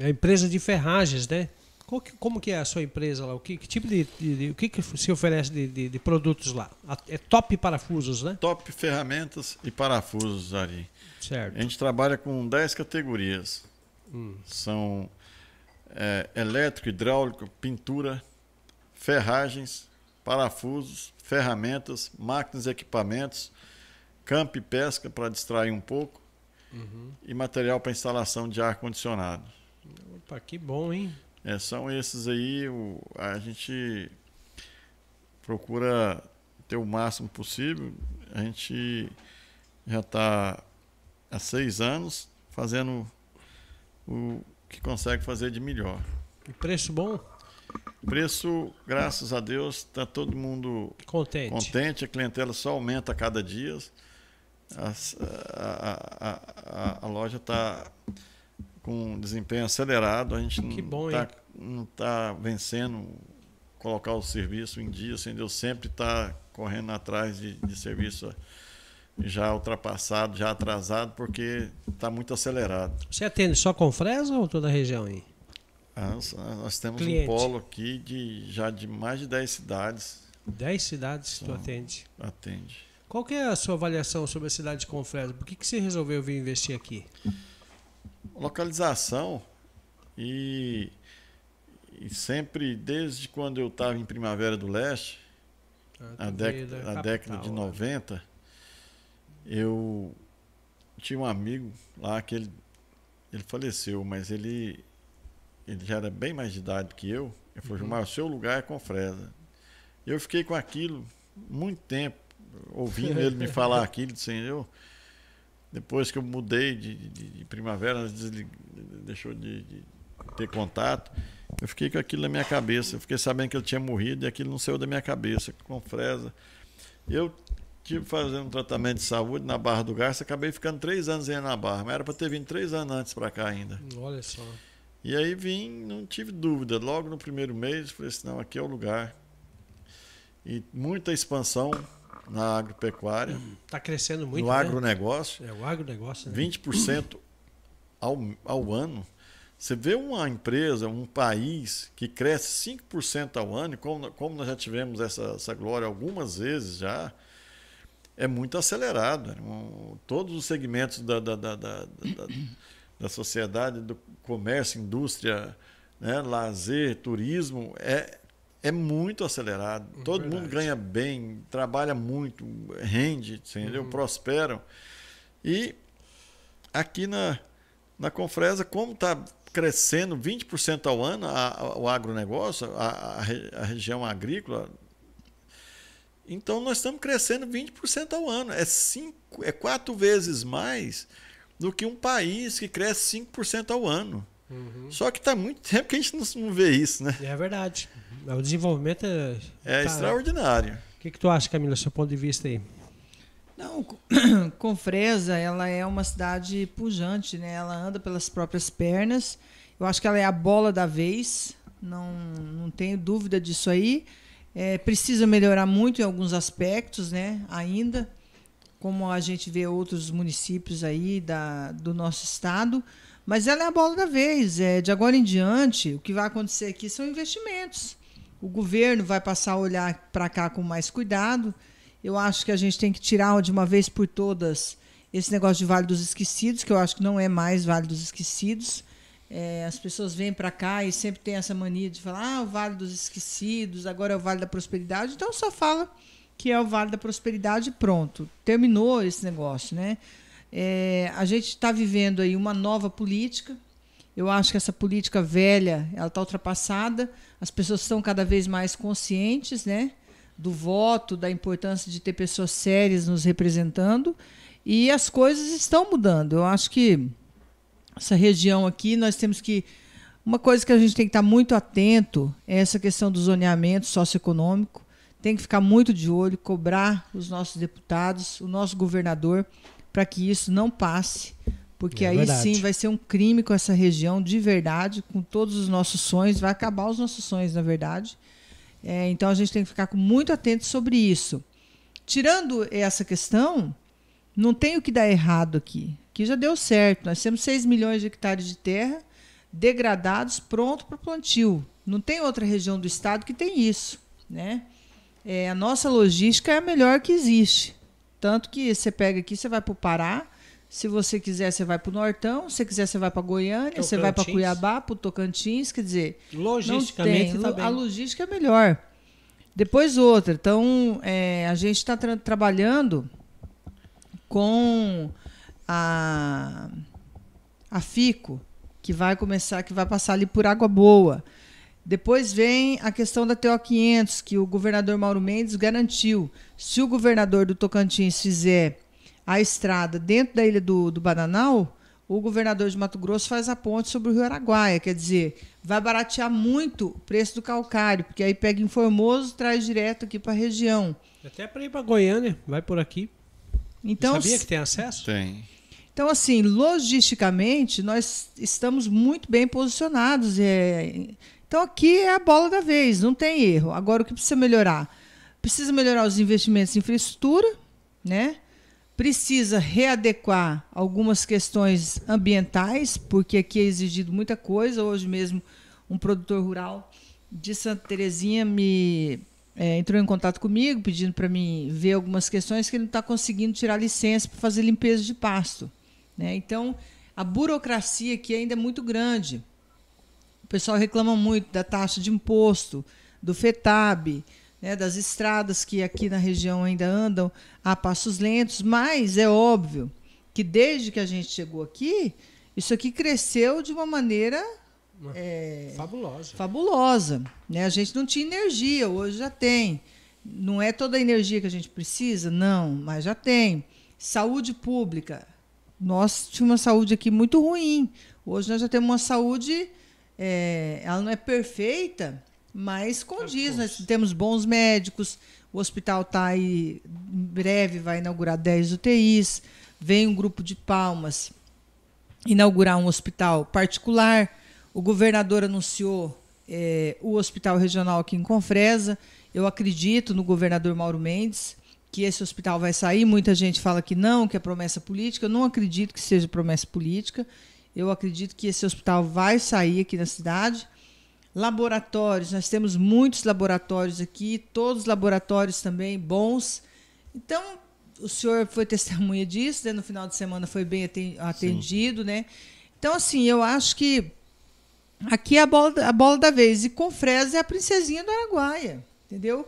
É a empresa de ferragens, né? Que, como que é a sua empresa lá? O que, que tipo de, de, de, o que, que se oferece de, de, produtos lá? É top parafusos, né? Top ferramentas e parafusos ali. Certo. A gente trabalha com 10 categorias. Hum. São é, elétrico, hidráulico, pintura, ferragens, parafusos, ferramentas, máquinas e equipamentos, campo e pesca para distrair um pouco uhum. e material para instalação de ar condicionado. Opa, que bom, hein? É, são esses aí, o, a gente procura ter o máximo possível. A gente já está há seis anos fazendo o que consegue fazer de melhor. E preço bom? Preço, graças a Deus, está todo mundo contente. contente. A clientela só aumenta a cada dia. A, a, a, a loja está com um desempenho acelerado. A gente que não está tá vencendo colocar o serviço em dia, assim, eu sempre está correndo atrás de, de serviço já ultrapassado, já atrasado, porque está muito acelerado. Você atende só com Fresa ou toda a região aí? Ah, nós, nós temos Cliente. um polo aqui de já de mais de 10 cidades. 10 cidades que tu atende. Atende. Qual é a sua avaliação sobre a cidade de Confresa? Por que, que você resolveu vir investir aqui? Localização e, e sempre, desde quando eu estava em Primavera do Leste, Ah, a, tu dec- veio da a capital, década de né? 90, eu tinha um amigo lá que ele, ele faleceu, mas ele, ele já era bem mais de idade que eu. Ele falou, Uhum. Gilmar, o seu lugar é com Fresa. Eu fiquei com aquilo muito tempo, ouvindo ele me falar aquilo, assim, eu, depois que eu mudei de, de- de primavera, deslig- deixou de, de ter contato, eu fiquei com aquilo na minha cabeça. Eu fiquei sabendo que ele tinha morrido e aquilo não saiu da minha cabeça, com Fresa. Eu tive fazendo um tratamento de saúde na Barra do Garça, acabei ficando três anos aí na Barra, mas era para ter vindo três anos antes para cá ainda. Olha só. E aí vim, não tive dúvida. Logo no primeiro mês, falei assim, não, aqui é o lugar. E muita expansão na agropecuária, Está crescendo muito, no né? agronegócio, É o agronegócio, né? 20% ao, ao ano. Você vê uma empresa, um país que cresce 5% ao ano, como, como nós já tivemos essa, essa glória algumas vezes já, é muito acelerado. Um, todos os segmentos da, da, da, da, da, da sociedade, do comércio, indústria, né, lazer, turismo, é, é muito acelerado. Todo mundo Verdade. ganha bem, trabalha muito, rende, entendeu? prosperam. E aqui na, na Confresa, como está crescendo 20% ao ano a- a- o agronegócio, a, a re- a região agrícola, então nós estamos crescendo 20% ao ano. É, cinco, é quatro vezes mais do que um país que cresce 5% ao ano. Uhum. Só que está muito tempo que a gente não, não vê isso, né? É verdade. O desenvolvimento é. É tá- extraordinário. O que, que tu acha, Camila, do seu ponto de vista aí? Não, Confresa, ela é uma cidade pujante, né? Ela anda pelas próprias pernas. Eu acho que ela é a bola da vez. Não, não tenho dúvida disso aí. É, precisa melhorar muito em alguns aspectos, né? Ainda, como a gente vê outros municípios aí da, do nosso estado. Mas ela é a bola da vez. É, de agora em diante, o que vai acontecer aqui são investimentos. O governo vai passar a olhar para cá com mais cuidado. Eu acho que a gente tem que tirar de uma vez por todas esse negócio de Vale dos Esquecidos, que eu acho que não é mais Vale dos Esquecidos. É, as pessoas vêm para cá e sempre tem essa mania de falar: ah, o Vale dos Esquecidos, agora é o Vale da Prosperidade. Então só fala que é o Vale da Prosperidade e pronto. Terminou esse negócio, né? É, a gente está vivendo aí uma nova política. Eu acho que essa política velha ela está ultrapassada. As pessoas estão cada vez mais conscientes, né? do voto, da importância de ter pessoas sérias nos representando. E as coisas estão mudando. Eu acho que essa região aqui, nós temos que. Uma coisa que a gente tem que estar muito atento é essa questão do zoneamento socioeconômico. Tem que ficar muito de olho, cobrar os nossos deputados, o nosso governador, para que isso não passe. Porque É aí verdade. sim vai ser um crime com essa região, de verdade, com todos os nossos sonhos, vai acabar os nossos sonhos, na verdade. É, então a gente tem que ficar muito atento sobre isso. Tirando essa questão, não tem o que dar errado aqui. Aqui já deu certo. Nós temos 6 milhões de hectares de terra degradados, pronto para plantio. Não tem outra região do estado que tem isso. Né? É, a nossa logística é a melhor que existe. Tanto que você pega aqui, você vai para o Pará. Se você quiser, você vai para o Nortão. Se você quiser, você vai para Goiânia. Você vai para. Cuiabá, para o Tocantins. Quer dizer, Logisticamente, não tá tem. bem. A logística é melhor. Depois outra. Então, é, a gente está trabalhando com a, a FICO, que vai começar, que vai passar ali por Água Boa. Depois vem a questão da TO 500, que o governador Mauro Mendes garantiu. Se o governador do Tocantins fizer a estrada dentro da ilha do, do Bananal, o governador de Mato Grosso faz a ponte sobre o Rio Araguaia. Quer dizer, vai baratear muito o preço do calcário, porque aí pega em Formoso traz direto aqui para a região. Até para ir para Goiânia, vai por aqui. Então, Sabia que tem acesso? Tem. Então, assim, logisticamente, nós estamos muito bem posicionados. é. Então, aqui é a bola da vez, não tem erro. Agora, o que precisa melhorar? precisa melhorar os investimentos em infraestrutura, né? Precisa readequar algumas questões ambientais, porque aqui é exigido muita coisa. Hoje mesmo, um produtor rural de Santa Terezinha me é, entrou em contato comigo pedindo para mim ver algumas questões que ele não está conseguindo tirar licença para fazer limpeza de pasto. Né? Então, a burocracia aqui ainda é muito grande. O pessoal reclama muito da taxa de imposto, do FETAB, né, das estradas que aqui na região ainda andam a passos lentos, mas é óbvio que desde que a gente chegou aqui, isso aqui cresceu de uma maneira é, fabulosa. Fabulosa. Né? A gente não tinha energia, hoje já tem. Não é toda a energia que a gente precisa, não, mas já tem. Saúde pública. Nós tínhamos uma saúde aqui muito ruim. Hoje nós já temos uma saúde, é, ela não é perfeita, mas condiz. Nós temos bons médicos, o hospital está aí, em breve vai inaugurar 10 UTIs. Vem um grupo de palmas inaugurar um hospital particular o governador anunciou é, o hospital regional aqui em Confresa. Eu acredito no governador Mauro Mendes que esse hospital vai sair. Muita gente fala que não, que é promessa política. Eu não acredito que seja promessa política. Eu acredito que esse hospital vai sair aqui na cidade. Laboratórios, nós temos muitos laboratórios aqui, todos laboratórios também bons. Então, o senhor foi testemunha disso, né? no final de semana foi bem atendido, Sim. né? Então, assim, eu acho que Aqui é a bola, a bola da vez. E com Fresa é a princesinha do Araguaia. Entendeu?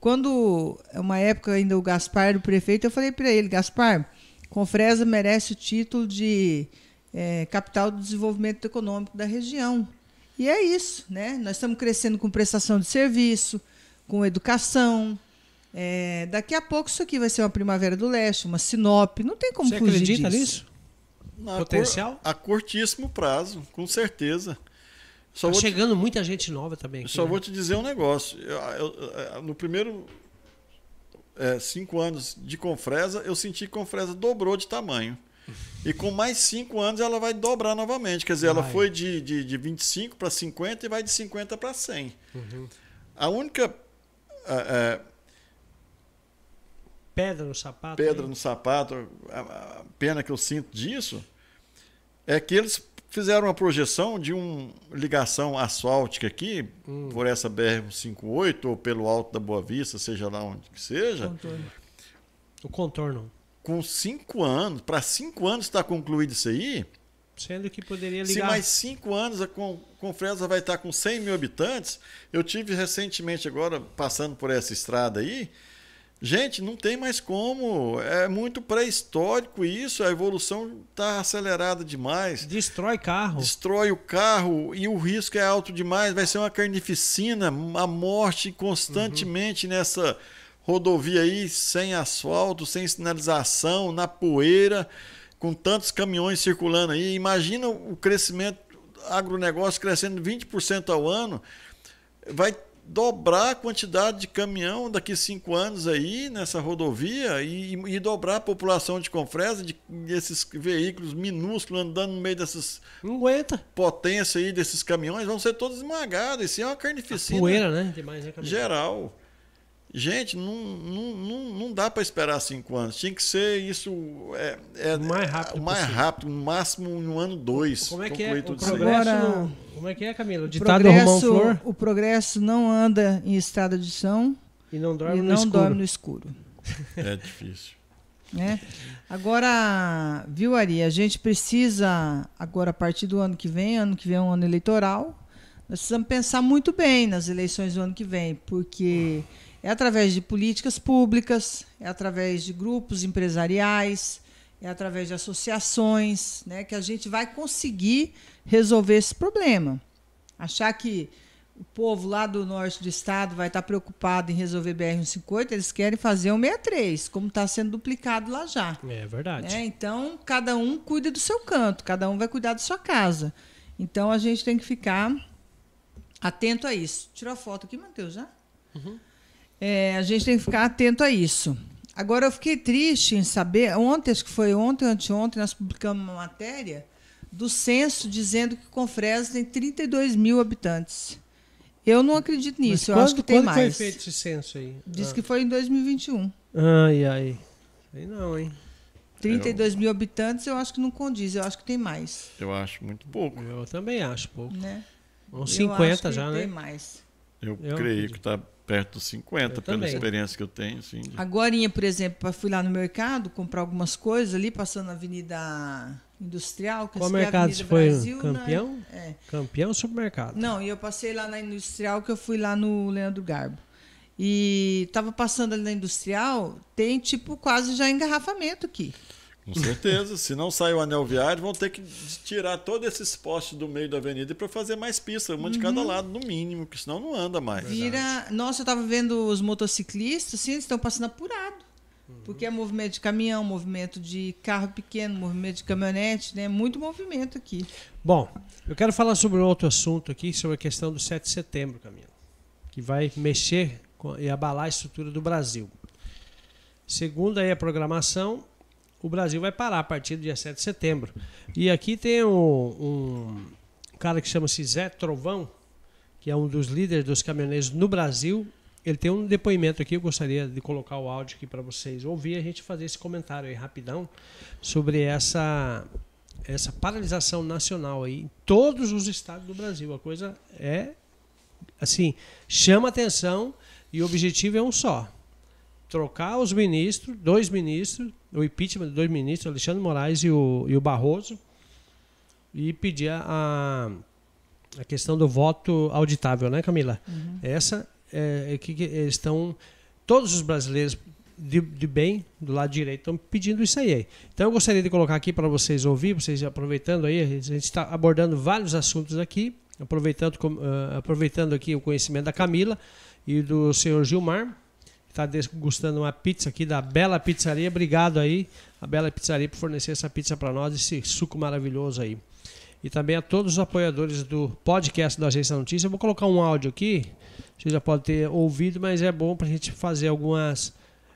Quando, uma época ainda o Gaspar, o prefeito, eu falei para ele: Gaspar, Confresa merece o título de é, capital do desenvolvimento econômico da região. E é isso, né? Nós estamos crescendo com prestação de serviço, com educação. É, daqui a pouco isso aqui vai ser uma Primavera do Leste, uma Sinop. Não tem como Você fugir acredita disso. nisso? Na Potencial? a curtíssimo prazo, com certeza. Só tá chegando te... muita gente nova também. Aqui, só né? vou te dizer um negócio. Eu, eu, eu, no primeiro é, cinco anos de Confresa, eu senti que Confresa dobrou de tamanho. E com mais cinco anos ela vai dobrar novamente. Quer dizer, ela foi de, de, de 25 para 50 e vai de 50 para 100. Uhum. A única. É, pedra no sapato. Pedra aí. no sapato. A, a pena que eu sinto disso é que eles fizeram uma projeção de uma ligação asfáltica aqui, hum. por essa BR-158 ou pelo Alto da Boa Vista, seja lá onde que seja. Contorno. O contorno. Com cinco anos, para cinco anos está concluído isso aí. Sendo que poderia ligar. Se mais cinco anos a Confresa vai estar com 100 mil habitantes, eu tive recentemente agora passando por essa estrada aí, Gente, não tem mais como. É muito pré-histórico isso. A evolução está acelerada demais. Destrói carro. Destrói o carro e o risco é alto demais. Vai ser uma carnificina, a morte constantemente uhum. nessa rodovia aí, sem asfalto, sem sinalização, na poeira, com tantos caminhões circulando aí. Imagina o crescimento agronegócio crescendo 20% ao ano. Vai dobrar a quantidade de caminhão daqui cinco anos aí nessa rodovia e, e dobrar a população de Confresa, de, desses veículos minúsculos andando no meio dessas não aguenta. potência aí desses caminhões, vão ser todos esmagados. Isso é uma carnificina. A poeira, né? Demais, né geral. Gente, não, não, não, não dá para esperar cinco anos. Tinha que ser isso é, é, o mais rápido. O mais possível. rápido, no máximo um ano, dois. Como é que é? O progresso, Agora, como é que é, Camila? O ditado progresso, Flor? O progresso não anda em estrada de chão e não dorme, e no, não escuro. dorme no escuro. É difícil. Né? Agora, viu, Ari, a gente precisa, agora a partir do ano que vem, ano que vem é um ano eleitoral, nós precisamos pensar muito bem nas eleições do ano que vem, porque é através de políticas públicas, é através de grupos empresariais, é através de associações, né, que a gente vai conseguir resolver esse problema. Achar que o povo lá do norte do estado vai estar preocupado em resolver BR-158, eles querem fazer o 63, como está sendo duplicado lá já. É verdade. É, então, cada um cuida do seu canto, cada um vai cuidar da sua casa. Então, a gente tem que ficar atento a isso. Tirou a foto aqui, Matheus, já? Uhum. É, a gente tem que ficar atento a isso. Agora, eu fiquei triste em saber, ontem, acho que foi ontem, anteontem, nós publicamos uma matéria do censo dizendo que Confresa tem 32 mil habitantes. Eu não acredito nisso, eu Mas acho que tem quando mais. foi feito esse censo aí? Diz Ah. que foi em 2021. Ai, ai. Sei não, hein? 32 mil habitantes, eu acho que não condiz, eu acho que tem mais. Eu acho muito pouco. Eu também acho pouco. Né? Uns Eu acho 50 que já, tem né? mais. Eu, Eu creio acredito. que está perto dos 50, Eu pela também. experiência que eu tenho. Assim, de- Agorinha, por exemplo, eu fui lá no mercado comprar algumas coisas ali, passando na Avenida Industrial. Que Qual é a mercado Avenida você foi? Brasil, né? Campeão? É. Campeão ou supermercado? Não, e eu passei lá na Industrial, que eu fui lá no Leandro Garbo. E tava passando ali na Industrial, tem tipo quase já engarrafamento aqui. Com certeza. Se não sair o anel viário, vão ter que tirar todos esses postes do meio da avenida para fazer mais pista, uma de cada Uhum. lado, no mínimo, que senão não anda mais. Vira. Nossa, eu tava vendo os motociclistas, assim, eles estão passando apurado. Porque é movimento de caminhão, movimento de carro pequeno, movimento de caminhonete, né? Muito movimento aqui. Bom, eu quero falar sobre um outro assunto aqui, sobre a questão do 7 de setembro, Camila, que vai mexer com- e abalar a estrutura do Brasil. Segundo aí a programação, o Brasil vai parar a partir do dia 7 de setembro. E aqui tem um, um cara que chama-se Zé Trovão, que é um dos líderes dos caminhoneiros no Brasil. Ele tem um depoimento aqui, eu gostaria de colocar o áudio aqui para vocês ouvir a gente fazer esse comentário aí rapidão sobre essa essa paralisação nacional aí em todos os estados do Brasil. A coisa é assim, chama atenção e o objetivo é um só. Trocar os ministros, dois ministros, o impeachment de dois ministros, Alexandre Moraes e o, e o Barroso, e pedir a, a questão do voto auditável, né, Camila? Essa é, é que, que estão. Todos os brasileiros de, de bem, do lado direito, estão pedindo isso aí. Então eu gostaria de colocar aqui para vocês ouvir, vocês aproveitando aí, a gente está abordando vários assuntos aqui, aproveitando, ah, aproveitando aqui o conhecimento da Camila e do senhor Gilmar, está degustando uma pizza aqui da Bela Pizzaria. Obrigado aí, a Bela Pizzaria, por fornecer essa pizza para nós, esse suco maravilhoso aí. E também a todos os apoiadores do podcast da Agência Notícia. Eu vou colocar um áudio aqui, você já pode ter ouvido, mas é bom para a gente fazer algumas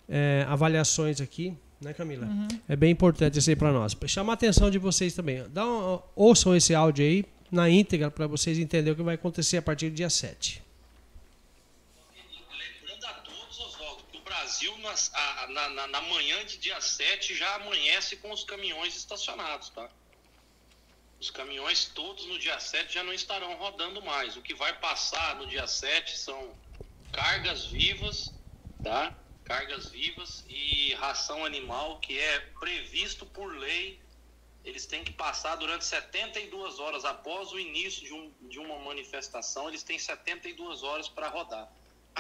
eh, avaliações aqui, né, Camila? É bem importante isso aí para nós. Chamar a atenção de vocês também. Dá um- ouçam esse áudio aí na íntegra para vocês entenderem o que vai acontecer a partir do dia 7. Brasil, na, na- na manhã de dia 7, já amanhece com os caminhões estacionados, tá? Os caminhões todos no dia 7 já não estarão rodando mais. O que vai passar no dia 7 são cargas vivas, tá? Cargas vivas e ração animal, que é previsto por lei. Eles têm que passar durante 72 horas após o início de, um- de uma manifestação. Eles têm 72 horas para rodar.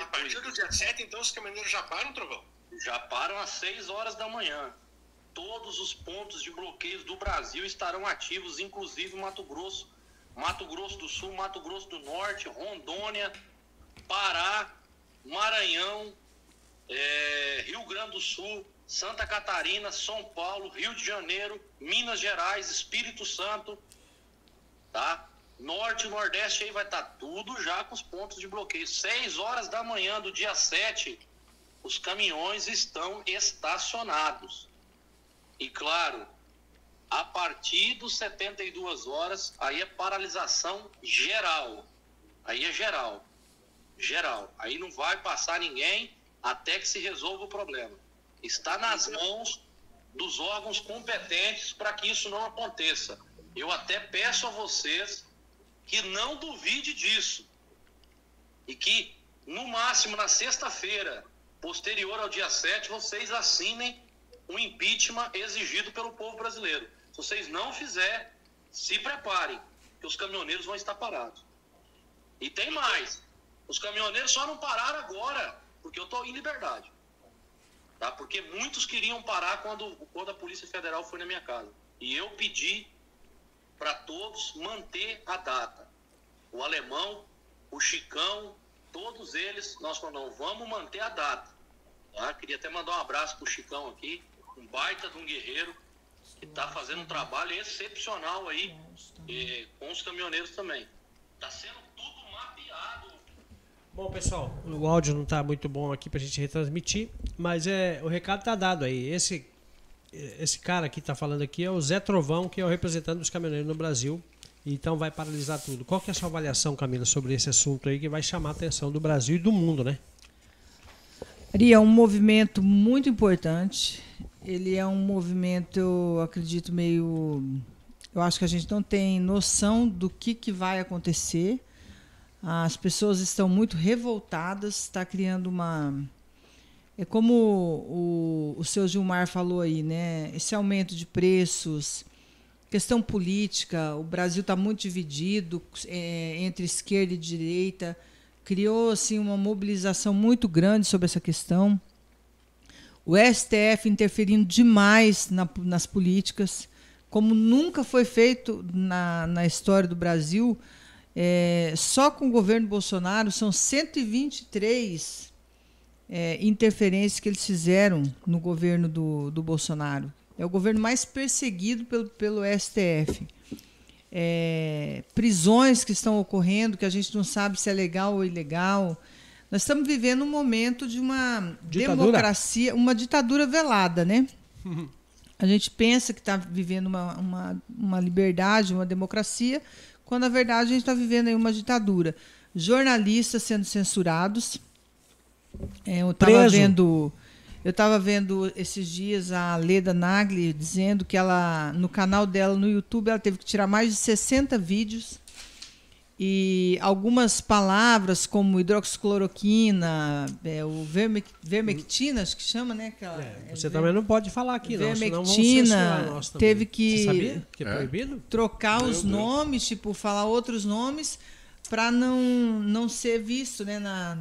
A partir do dia 7, então, os caminhoneiros já param, Trovão? Já param às 6 horas da manhã. Todos os pontos de bloqueios do Brasil estarão ativos, inclusive Mato Grosso, Mato Grosso do Sul, Mato Grosso do Norte, Rondônia, Pará, Maranhão, eh, Rio Grande do Sul, Santa Catarina, São Paulo, Rio de Janeiro, Minas Gerais, Espírito Santo, tá? Norte e Nordeste aí vai estar tudo já com os pontos de bloqueio. 6 horas da manhã do dia 7, os caminhões estão estacionados. E claro, a partir dos 72 horas, aí é paralisação geral. Aí é geral. Geral. Aí não vai passar ninguém até que se resolva o problema. Está nas mãos dos órgãos competentes para que isso não aconteça. Eu até peço a vocês que não duvide disso. E que, no máximo, na sexta-feira, posterior ao dia 7, vocês assinem o impeachment exigido pelo povo brasileiro. Se vocês não fizerem, se preparem, que os caminhoneiros vão estar parados. E tem mais. Os caminhoneiros só não pararam agora, porque eu estou em liberdade. Tá? Porque muitos queriam parar quando, quando a Polícia Federal foi na minha casa. E eu pedi para todos manter a data. O alemão, o Chicão, todos eles, nós falamos, vamos manter a data. Tá? Queria até mandar um abraço pro Chicão aqui, um baita de um guerreiro, que está fazendo um trabalho excepcional aí eh, com os caminhoneiros também. Está sendo tudo mapeado. Bom, pessoal, o áudio não está muito bom aqui para a gente retransmitir, mas é o recado está dado aí. Esse esse cara que está falando aqui é o Zé Trovão, que é o representante dos caminhoneiros no Brasil, Então vai paralisar tudo. Qual que é a sua avaliação, Camila, sobre esse assunto aí que vai chamar a atenção do Brasil e do mundo, né? Ari, é um movimento muito importante. Ele é um movimento, eu acredito, meio. Eu acho que a gente não tem noção do que, que vai acontecer. As pessoas estão muito revoltadas, está criando uma. É como o, o seu Gilmar falou aí, né? Esse aumento de preços, questão política, o Brasil está muito dividido é, entre esquerda e direita criou assim uma mobilização muito grande sobre essa questão. O STF interferindo demais na, nas políticas, como nunca foi feito na, na história do Brasil. É, só com o governo Bolsonaro são 123 é, interferências que eles fizeram no governo do, do Bolsonaro. É o governo mais perseguido pelo, pelo STF é, prisões que estão ocorrendo, que a gente não sabe se é legal ou ilegal. Nós estamos vivendo um momento de uma ditadura. democracia, uma ditadura velada, né? A gente pensa que está vivendo uma, uma, uma liberdade, uma democracia, quando na verdade a gente está vivendo aí uma ditadura. Jornalistas sendo censurados. É, eu estava vendo eu estava vendo esses dias a Leda Nagli dizendo que ela, no canal dela no YouTube, ela teve que tirar mais de 60 vídeos e algumas palavras como hidroxicloroquina, é, o vermec, vermectina, acho que chama, né? Aquela, é, você é, também não pode falar aqui, não, vermectina, teve que, você sabia que é, é proibido? trocar Meu os Deus. nomes, tipo, falar outros nomes para não, não ser visto né, na,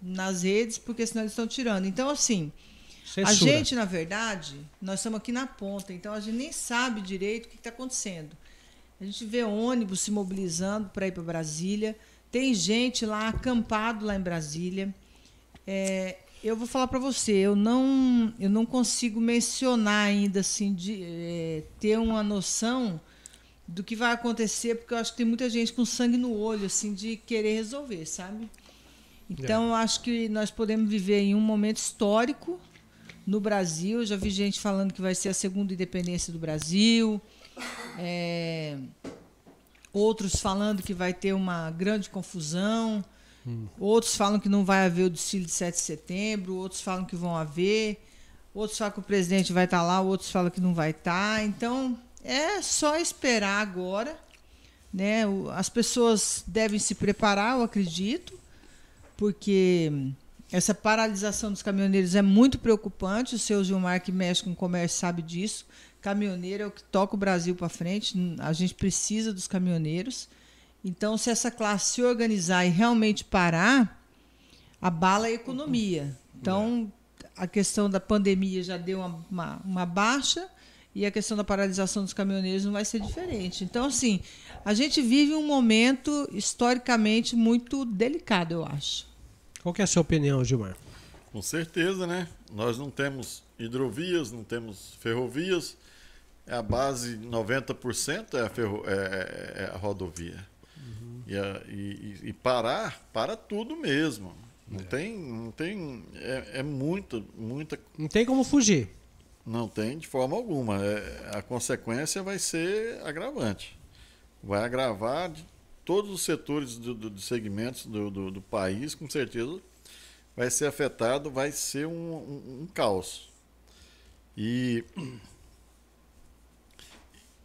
nas redes, porque senão eles estão tirando. Então, assim, Censura. A gente, na verdade, nós estamos aqui na ponta, então a gente nem sabe direito o que está acontecendo. A gente vê ônibus se mobilizando para ir para Brasília, tem gente lá acampado lá em Brasília. É, eu vou falar para você, eu não, eu não consigo mencionar ainda assim de é, ter uma noção do que vai acontecer, porque eu acho que tem muita gente com sangue no olho assim de querer resolver, sabe? Então, é. eu acho que nós podemos viver em um momento histórico no Brasil. Já vi gente falando que vai ser a segunda independência do Brasil. É, outros falando que vai ter uma grande confusão. Hum. Outros falam que não vai haver o desfile de 7 de setembro. Outros falam que vão haver. Outros falam que o presidente vai estar lá. Outros falam que não vai estar. Então, é só esperar agora. Né? As pessoas devem se preparar, eu acredito, porque essa paralisação dos caminhoneiros é muito preocupante. O seu Gilmar, que mexe com comércio, sabe disso. Caminhoneiro é o que toca o Brasil para frente. A gente precisa dos caminhoneiros. Então, se essa classe se organizar e realmente parar, abala a economia. Então, a questão da pandemia já deu uma, uma, uma baixa e a questão da paralisação dos caminhoneiros não vai ser diferente. Então, assim, a gente vive um momento historicamente muito delicado, eu acho. Qual é a sua opinião, Gilmar? Com certeza, né? Nós não temos hidrovias, não temos ferrovias. É a base, 90% é a, ferro, é, é, é a rodovia. Uhum. E, a, e, e, parar, para tudo mesmo. Não é. tem. Não tem é, é muita, muita. Não tem como fugir. Não tem de forma alguma. É, a consequência vai ser agravante. Vai agravar todos os setores do, do, do segmentos do, do, do, país, com certeza, vai ser afetado, vai ser um, um, um caos. E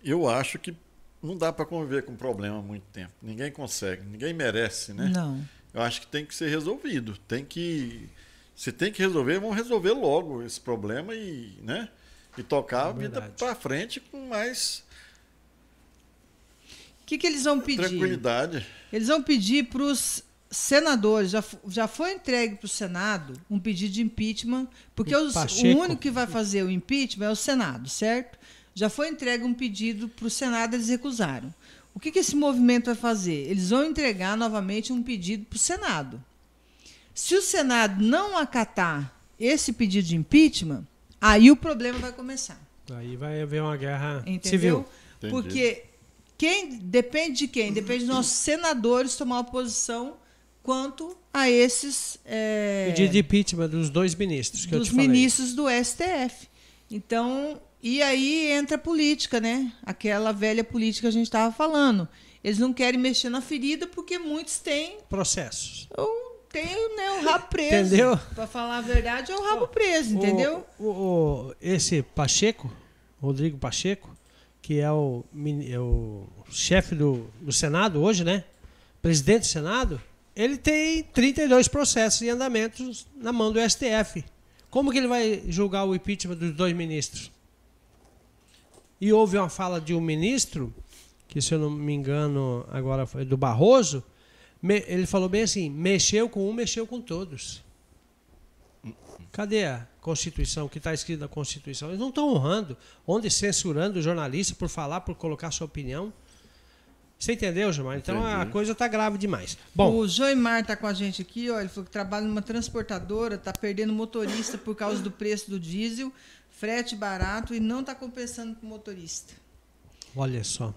eu acho que não dá para conviver com o problema há muito tempo. Ninguém consegue, ninguém merece, né? Não. Eu acho que tem que ser resolvido. Tem que. Se tem que resolver, vamos resolver logo esse problema e, né? E tocar é a vida para frente com mais o que, que eles vão pedir? Tranquilidade. Eles vão pedir para os senadores, já, já foi entregue para o Senado um pedido de impeachment, porque os, o único que vai fazer o impeachment é o Senado, certo? Já foi entregue um pedido para o Senado, eles recusaram. O que, que esse movimento vai fazer? Eles vão entregar novamente um pedido para o Senado. Se o Senado não acatar esse pedido de impeachment, aí o problema vai começar. Aí vai haver uma guerra Entendeu? civil. Porque quem depende de quem? Depende dos nossos senadores tomar uma posição quanto a esses é, pedido de impeachment dos dois ministros que dos eu te ministros do STF. Então E aí entra a política, né? Aquela velha política que a gente estava falando. Eles não querem mexer na ferida porque muitos têm Processos. ou tem né, o rabo preso. Entendeu? Para falar a verdade, é o rabo preso, entendeu? O, o- o- esse Pacheco, Rodrigo Pacheco, que é o, é o chefe do, do Senado hoje, né? Presidente do Senado, ele tem 32 processos em andamentos na mão do STF. Como que ele vai julgar o impeachment dos dois ministros? E houve uma fala de um ministro, que se eu não me engano agora foi do Barroso, ele falou bem assim, mexeu com um, mexeu com todos. Cadê a Constituição que está escrito na Constituição? Eles não estão honrando, onde censurando o jornalista por falar, por colocar sua opinião. Você entendeu, Gilmar? Então a Entendi. coisa está grave demais. Bom, o Joimar está com a gente aqui, ó, ele falou que trabalha numa transportadora, está perdendo motorista por causa do preço do diesel, frete barato e não está compensando para o motorista. olha só.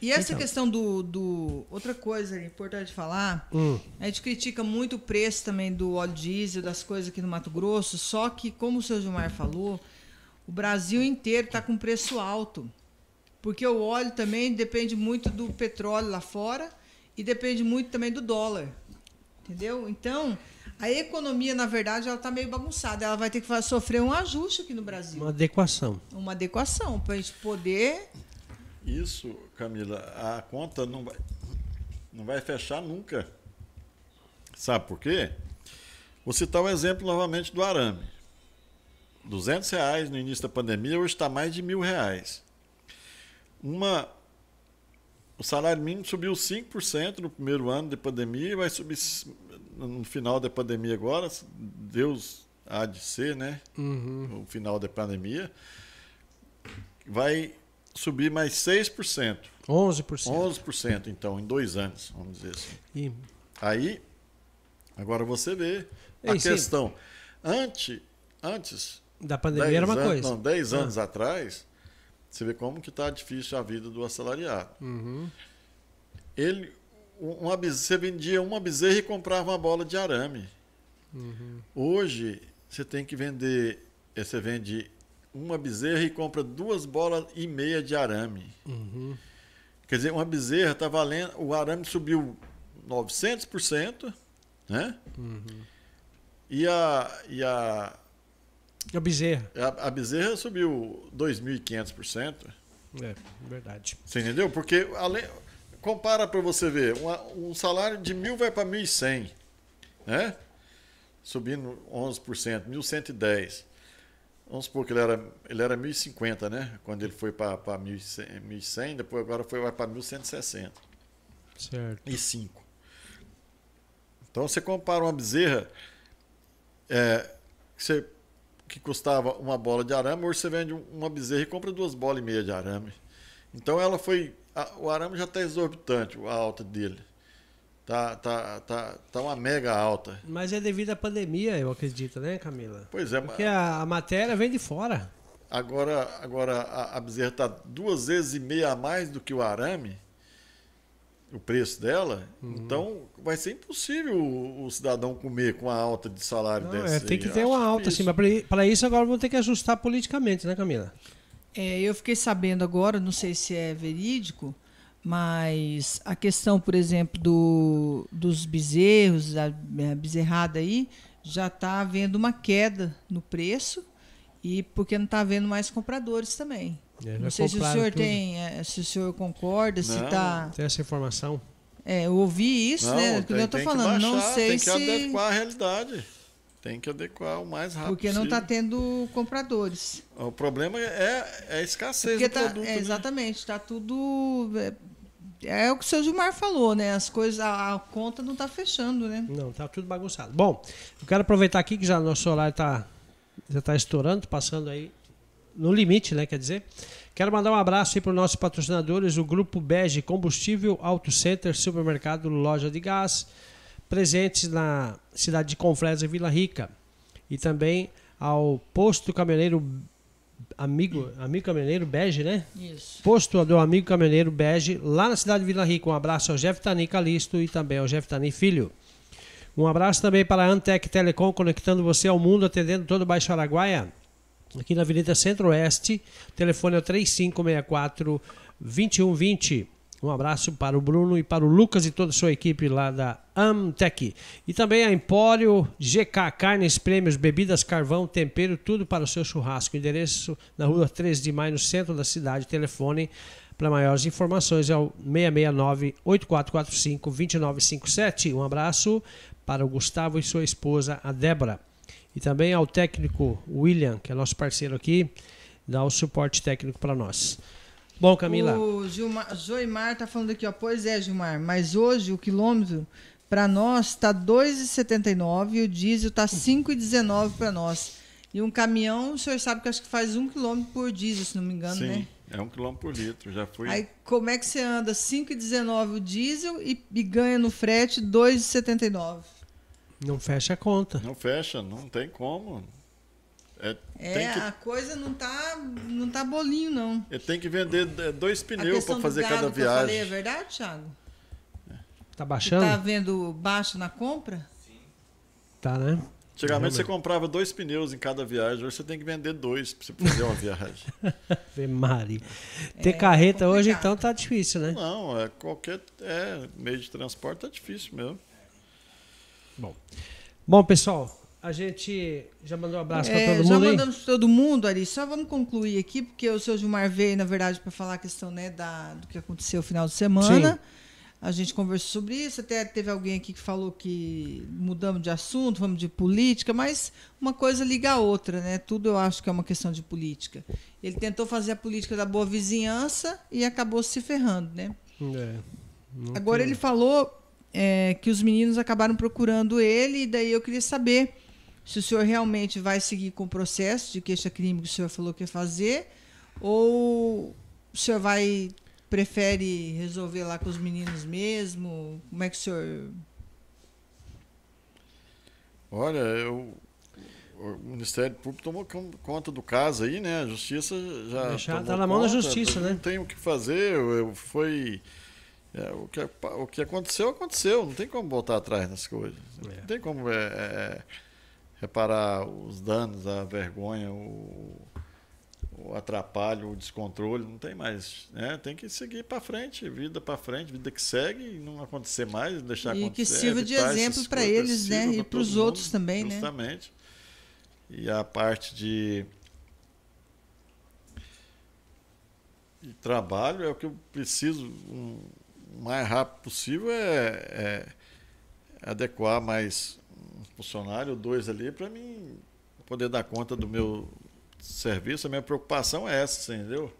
E essa Então. questão do, do. Outra coisa importante falar, Hum, a gente critica muito o preço também do óleo diesel, das coisas aqui no Mato Grosso, só que, como o seu Gilmar falou, o Brasil inteiro está com preço alto. Porque o óleo também depende muito do petróleo lá fora e depende muito também do dólar. Entendeu? Então, a economia, na verdade, ela está meio bagunçada. Ela vai ter que sofrer um ajuste aqui no Brasil. uma adequação. Uma adequação para a gente poder. Isso, Camila, a conta não vai, não vai fechar nunca. Sabe por quê? Vou citar o exemplo novamente do arame. 200 reais no início da pandemia, hoje está mais de mil reais. Uma, o salário mínimo subiu 5% no primeiro ano da pandemia e vai subir no final da pandemia agora. Deus há de ser, né? Uhum. O final da pandemia. Vai subir mais 6%. 11%. 11%, então, em dois anos, vamos dizer assim. E, Aí, agora você vê a Ei, sim. questão. Antes, antes da pandemia 10 era uma anos, coisa. Não, 10 Ah. anos atrás, você vê como que está difícil a vida do assalariado. Uhum. Ele, um- uma, você vendia uma bezerra e comprava uma bola de arame. Uhum. Hoje, você tem que vender, eh, você vende uma bezerra e compra duas bolas e meia de arame. Uhum. Quer dizer, uma bezerra está valendo, o arame subiu 900%, né? Uhum. E a, e a, o bezerra. a, a bezerra subiu 2.500%. É, verdade. Você entendeu? Porque além, compara para você ver, uma- um salário de mil vai para 1.100, né? Subindo 11%, 1.110. Vamos supor que ele era, ele era 1.050, né? Quando ele foi para 1.100, 1.100, depois agora foi vai para 1.160 Certo. e 5. Então você compara uma bezerra é, que, você- que custava uma bola de arame, hoje você vende um- uma bezerra e compra duas bolas e meia de arame. Então ela foi. a- o arame já está exorbitante, a alta dele. Tá, tá, tá, tá uma mega alta. Mas é devido à pandemia, eu acredito, né, Camila? Pois é, Porque a, a matéria vem de fora. agora, agora a, a bezerra está duas vezes e meia a mais do que o arame, o preço dela. Uhum. Então vai ser impossível o, o cidadão comer com a alta de salário Não, dessa. é, tem aí. que Eu ter uma alta, difícil. Mas para isso agora vão ter que ajustar politicamente, né, Camila? É, eu fiquei sabendo agora, não sei se é verídico, mas a questão, por exemplo, do, dos bezerros, da a bezerrada aí, já está havendo uma queda no preço e porque não está havendo mais compradores também. É, não sei se o senhor tudo. tem, é, se o senhor concorda, se Não. está. Tem essa informação. É, eu ouvi isso, Não, né? tem, eu estou tem que falando, não baixar, sei tem que se. adequar a realidade. Tem que adequar o mais rápido Porque não está tendo compradores. O problema é, é a escassez Porque do tá, produto. é, né? exatamente, está tudo. É, o que o seu Gilmar falou, né? As coisas, a, a conta não está fechando, né? Não, tá tudo bagunçado. Bom, eu quero aproveitar aqui que já nosso horário tá, já está estourando, passando aí no limite, né? Quer dizer. Quero mandar um abraço aí para os nossos patrocinadores, o Grupo Bege Combustível, Auto Center, Supermercado, Loja de Gás, presentes na cidade de Confresa Vila Rica. E também ao Posto Caminhoneiro Amigo, Amigo Caminhoneiro Bege, né? Isso. Posto do amigo caminhoneiro Bege, lá na cidade de Vila Rica. Um abraço ao Jeff Tani Calisto e também ao Jeff Tani Filho. Um abraço também para a Antec Telecom, conectando você ao mundo, atendendo todo o Baixo Araguaia. aqui na Avenida Centro-Oeste. Telefone é o 3564 2120. Um abraço para o Bruno e para o Lucas e toda a sua equipe lá da Amtec. E também a Empório GK Carnes, Prêmios, Bebidas, Carvão, Tempero, tudo para o seu churrasco. Endereço na rua 13 de maio, no centro da cidade. Telefone para maiores informações é o 669-8445-2957. Um abraço para o Gustavo e sua esposa, a Débora. E também ao técnico William, que é nosso parceiro aqui, dá o suporte técnico para nós. Bom, Camila. O Gilmar, Joimar está falando aqui, ó. Pois é, Gilmar, mas hoje o quilômetro para nós está 2,79 e o diesel está 5,19 para nós. E um caminhão, o senhor sabe que acho que faz um quilômetro por diesel, se não me engano, Sim, né? é um quilômetro por litro. Já fui. Aí como é que você anda 5,19 o diesel e, e ganha no frete 2,79? Não fecha a conta. Não fecha, não tem como. É, É, tem que, a coisa não tá, não tá bolinho, não. ele tem que vender é, dois pneus para fazer do gado cada que eu falei é viagem. verdade, Thiago? Tá Você baixando? tá vendo baixo na compra? Tá, né? Antigamente você comprava dois pneus em cada viagem, hoje você tem que vender dois para você fazer uma viagem. Ave Mari. Ter É carreta hoje, então, tá difícil, né? Não, é qualquer é, meio de transporte tá difícil mesmo. Bom, pessoal, a gente já mandou um abraço É, para todo já mundo aí? mandamos para todo mundo, Ari. Só vamos concluir aqui, porque o seu Gilmar veio, na verdade, para falar a questão né, da, do que aconteceu no final de semana. Sim. A gente conversou sobre isso. Até teve alguém aqui que falou que mudamos de assunto, vamos de política, mas uma coisa liga a outra, né? Tudo eu acho que é uma questão de política. Ele tentou fazer a política da boa vizinhança e acabou se ferrando, né? É, Agora tem- ele falou é, que os meninos acabaram procurando ele, e daí eu queria saber se o senhor realmente vai seguir com o processo de queixa-crime que o senhor falou que ia fazer, ou o senhor vai prefere resolver lá com os meninos mesmo? Como é que o senhor. Olha, eu, o Ministério Público tomou con- conta do caso aí, né? A Justiça já. Deixar- tá na mão da Justiça, né? Não tem o que fazer. Eu, eu- foi. é, o, que, o que aconteceu, aconteceu. Não tem como voltar atrás nas coisas. É. Não tem como é, é, reparar os danos, a vergonha, o, o atrapalho, o descontrole. Não tem mais. Né? Tem que seguir para frente, vida para frente, vida que segue e não acontecer mais, deixar E que acontecer. sirva de evitar exemplo essas pra coisas, eles, né? sirva E pros todo outros mundo, também, né? Justamente. E a parte de de trabalho é o que eu preciso um, o mais rápido possível é, é adequar mais funcionário dois ali para mim poder dar conta do meu serviço. A minha preocupação é essa, entendeu?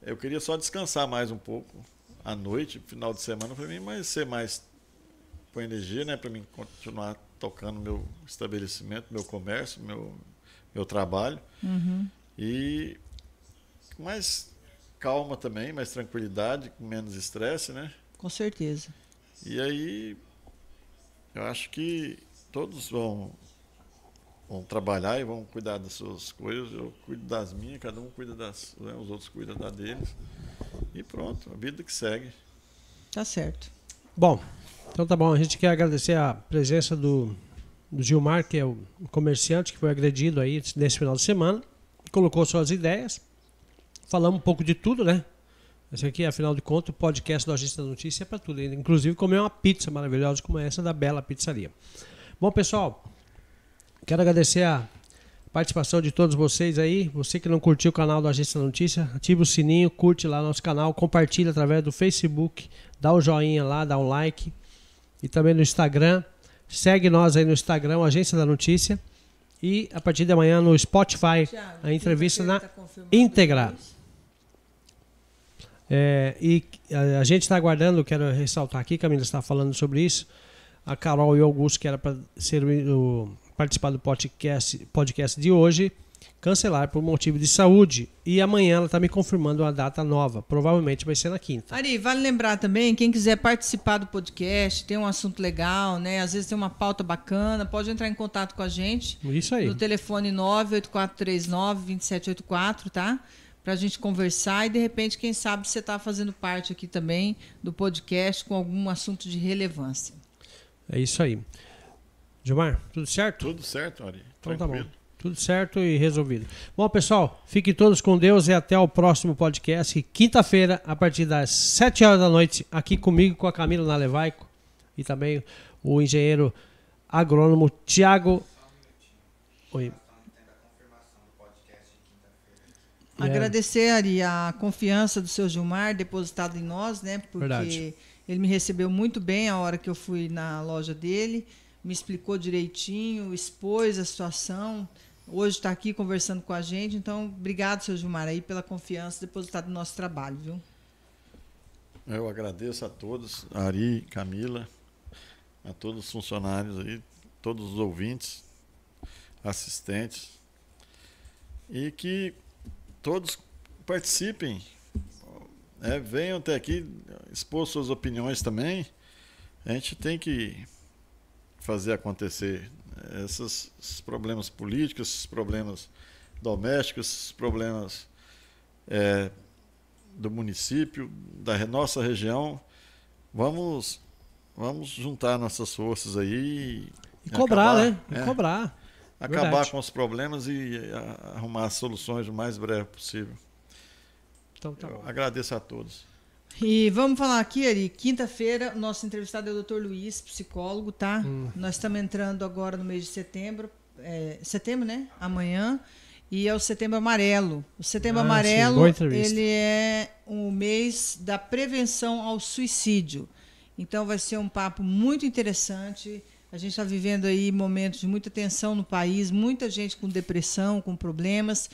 Eu queria só descansar mais um pouco à noite, final de semana para mim, mas ser mais com energia, né, para mim continuar tocando meu estabelecimento, meu comércio, meu meu trabalho Uhum. e com mais calma também, mais tranquilidade, com menos estresse, né? Com certeza. E aí eu acho que todos vão vão trabalhar e vão cuidar das suas coisas. Eu cuido das minhas, cada um cuida das, né, os outros cuidam da deles. E pronto, a vida que segue. Tá certo. Bom, então tá bom. A gente quer agradecer a presença do, do Gilmar, que é o comerciante que foi agredido aí nesse final de semana. Colocou suas ideias. Falamos um pouco de tudo, né? Esse aqui, afinal de contas, o podcast do Agência da Notícia é para tudo. Inclusive comer uma pizza maravilhosa como essa da Bela Pizzaria. Bom, pessoal, quero agradecer a participação de todos vocês aí. Você que não curtiu o canal do Agência da Notícia, ativa o sininho, curte lá nosso canal, compartilha através do Facebook, dá o joinha lá, dá um like. E também no Instagram. Segue nós aí no Instagram, Agência da Notícia. E a partir de amanhã no Spotify, Thiago, a entrevista na tá íntegra. É, e a, a gente está aguardando, quero ressaltar aqui, Camila está falando sobre isso. A Carol e o Augusto, que era para ser o, participar do podcast, podcast de hoje, cancelar por motivo de saúde. E amanhã ela está me confirmando uma data nova. Provavelmente vai ser na quinta. Ari, vale lembrar também, quem quiser participar do podcast, tem um assunto legal, né? Às vezes tem uma pauta bacana, pode entrar em contato com a gente Isso aí. no telefone 98439-2784, tá? Pra gente conversar e de repente, quem sabe você tá fazendo parte aqui também do podcast com algum assunto de relevância. É isso aí. Gilmar, tudo certo? Tudo certo, Ari. Então tá bom. Tranquilo. Tudo certo e resolvido. Bom, pessoal, fiquem todos com Deus e até o próximo podcast. Quinta-feira, a partir das 7 horas da noite, aqui comigo, com a Camila Nalevaico e também o engenheiro agrônomo Tiago. Oi. Agradecer, Ari, a confiança do seu Gilmar depositado em nós, né? Porque Verdade. Ele me recebeu muito bem a hora que eu fui na loja dele, me explicou direitinho, expôs a situação. Hoje está aqui conversando com a gente. Então, obrigado, seu Gilmar, aí, pela confiança depositada no nosso trabalho, viu? Eu agradeço a todos, Ari, Camila, a todos os funcionários aí, todos os ouvintes, assistentes, e que todos participem, é, venham até aqui expor suas opiniões também. A gente tem que fazer acontecer esses, esses problemas políticos, esses problemas domésticos, esses problemas é, do município, da nossa região. Vamos, vamos juntar nossas forças aí E cobrar, acabar, né? E é, cobrar. acabar com os problemas e arrumar soluções o mais breve possível. Então tá Eu bom. agradeço a todos. E vamos falar aqui, Ari, quinta-feira, o nosso entrevistado é o Dr. Luiz, psicólogo, tá? Hum. Nós estamos entrando agora no mês de setembro, é, setembro, né? Amanhã. E é o Setembro Amarelo. O Setembro Ah, Amarelo, ele é o mês da prevenção ao suicídio. Então vai ser um papo muito interessante. A gente está vivendo aí momentos de muita tensão no país, muita gente com depressão, com problemas.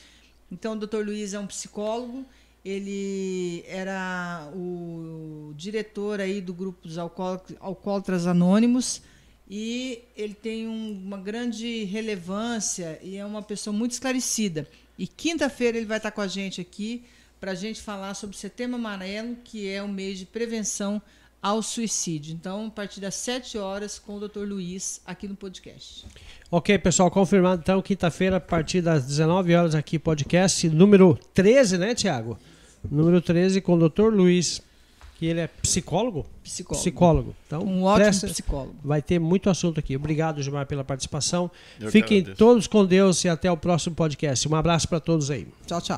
Então, o Dr. Luiz é um psicólogo, ele era o diretor aí do grupo dos alcoó- alcoólatras anônimos e ele tem um- uma grande relevância e é uma pessoa muito esclarecida. E quinta-feira ele vai estar com a gente aqui para a gente falar sobre o Setembro Amarelo, que é o mês de prevenção ao suicídio. Então, a partir das 7 horas, com o Dr. Luiz, aqui no podcast. Ok, pessoal, confirmado então, quinta-feira, a partir das 19 horas aqui, podcast número 13, né, Tiago? Número 13 com o Dr. Luiz, que ele é psicólogo? Psicólogo. Psicólogo. Então, Um ótimo presta- psicólogo. vai ter muito assunto aqui. Obrigado, Gilmar, pela participação. Eu que Fiquem todos com Deus e até o próximo podcast. Um abraço para todos aí. Tchau, tchau.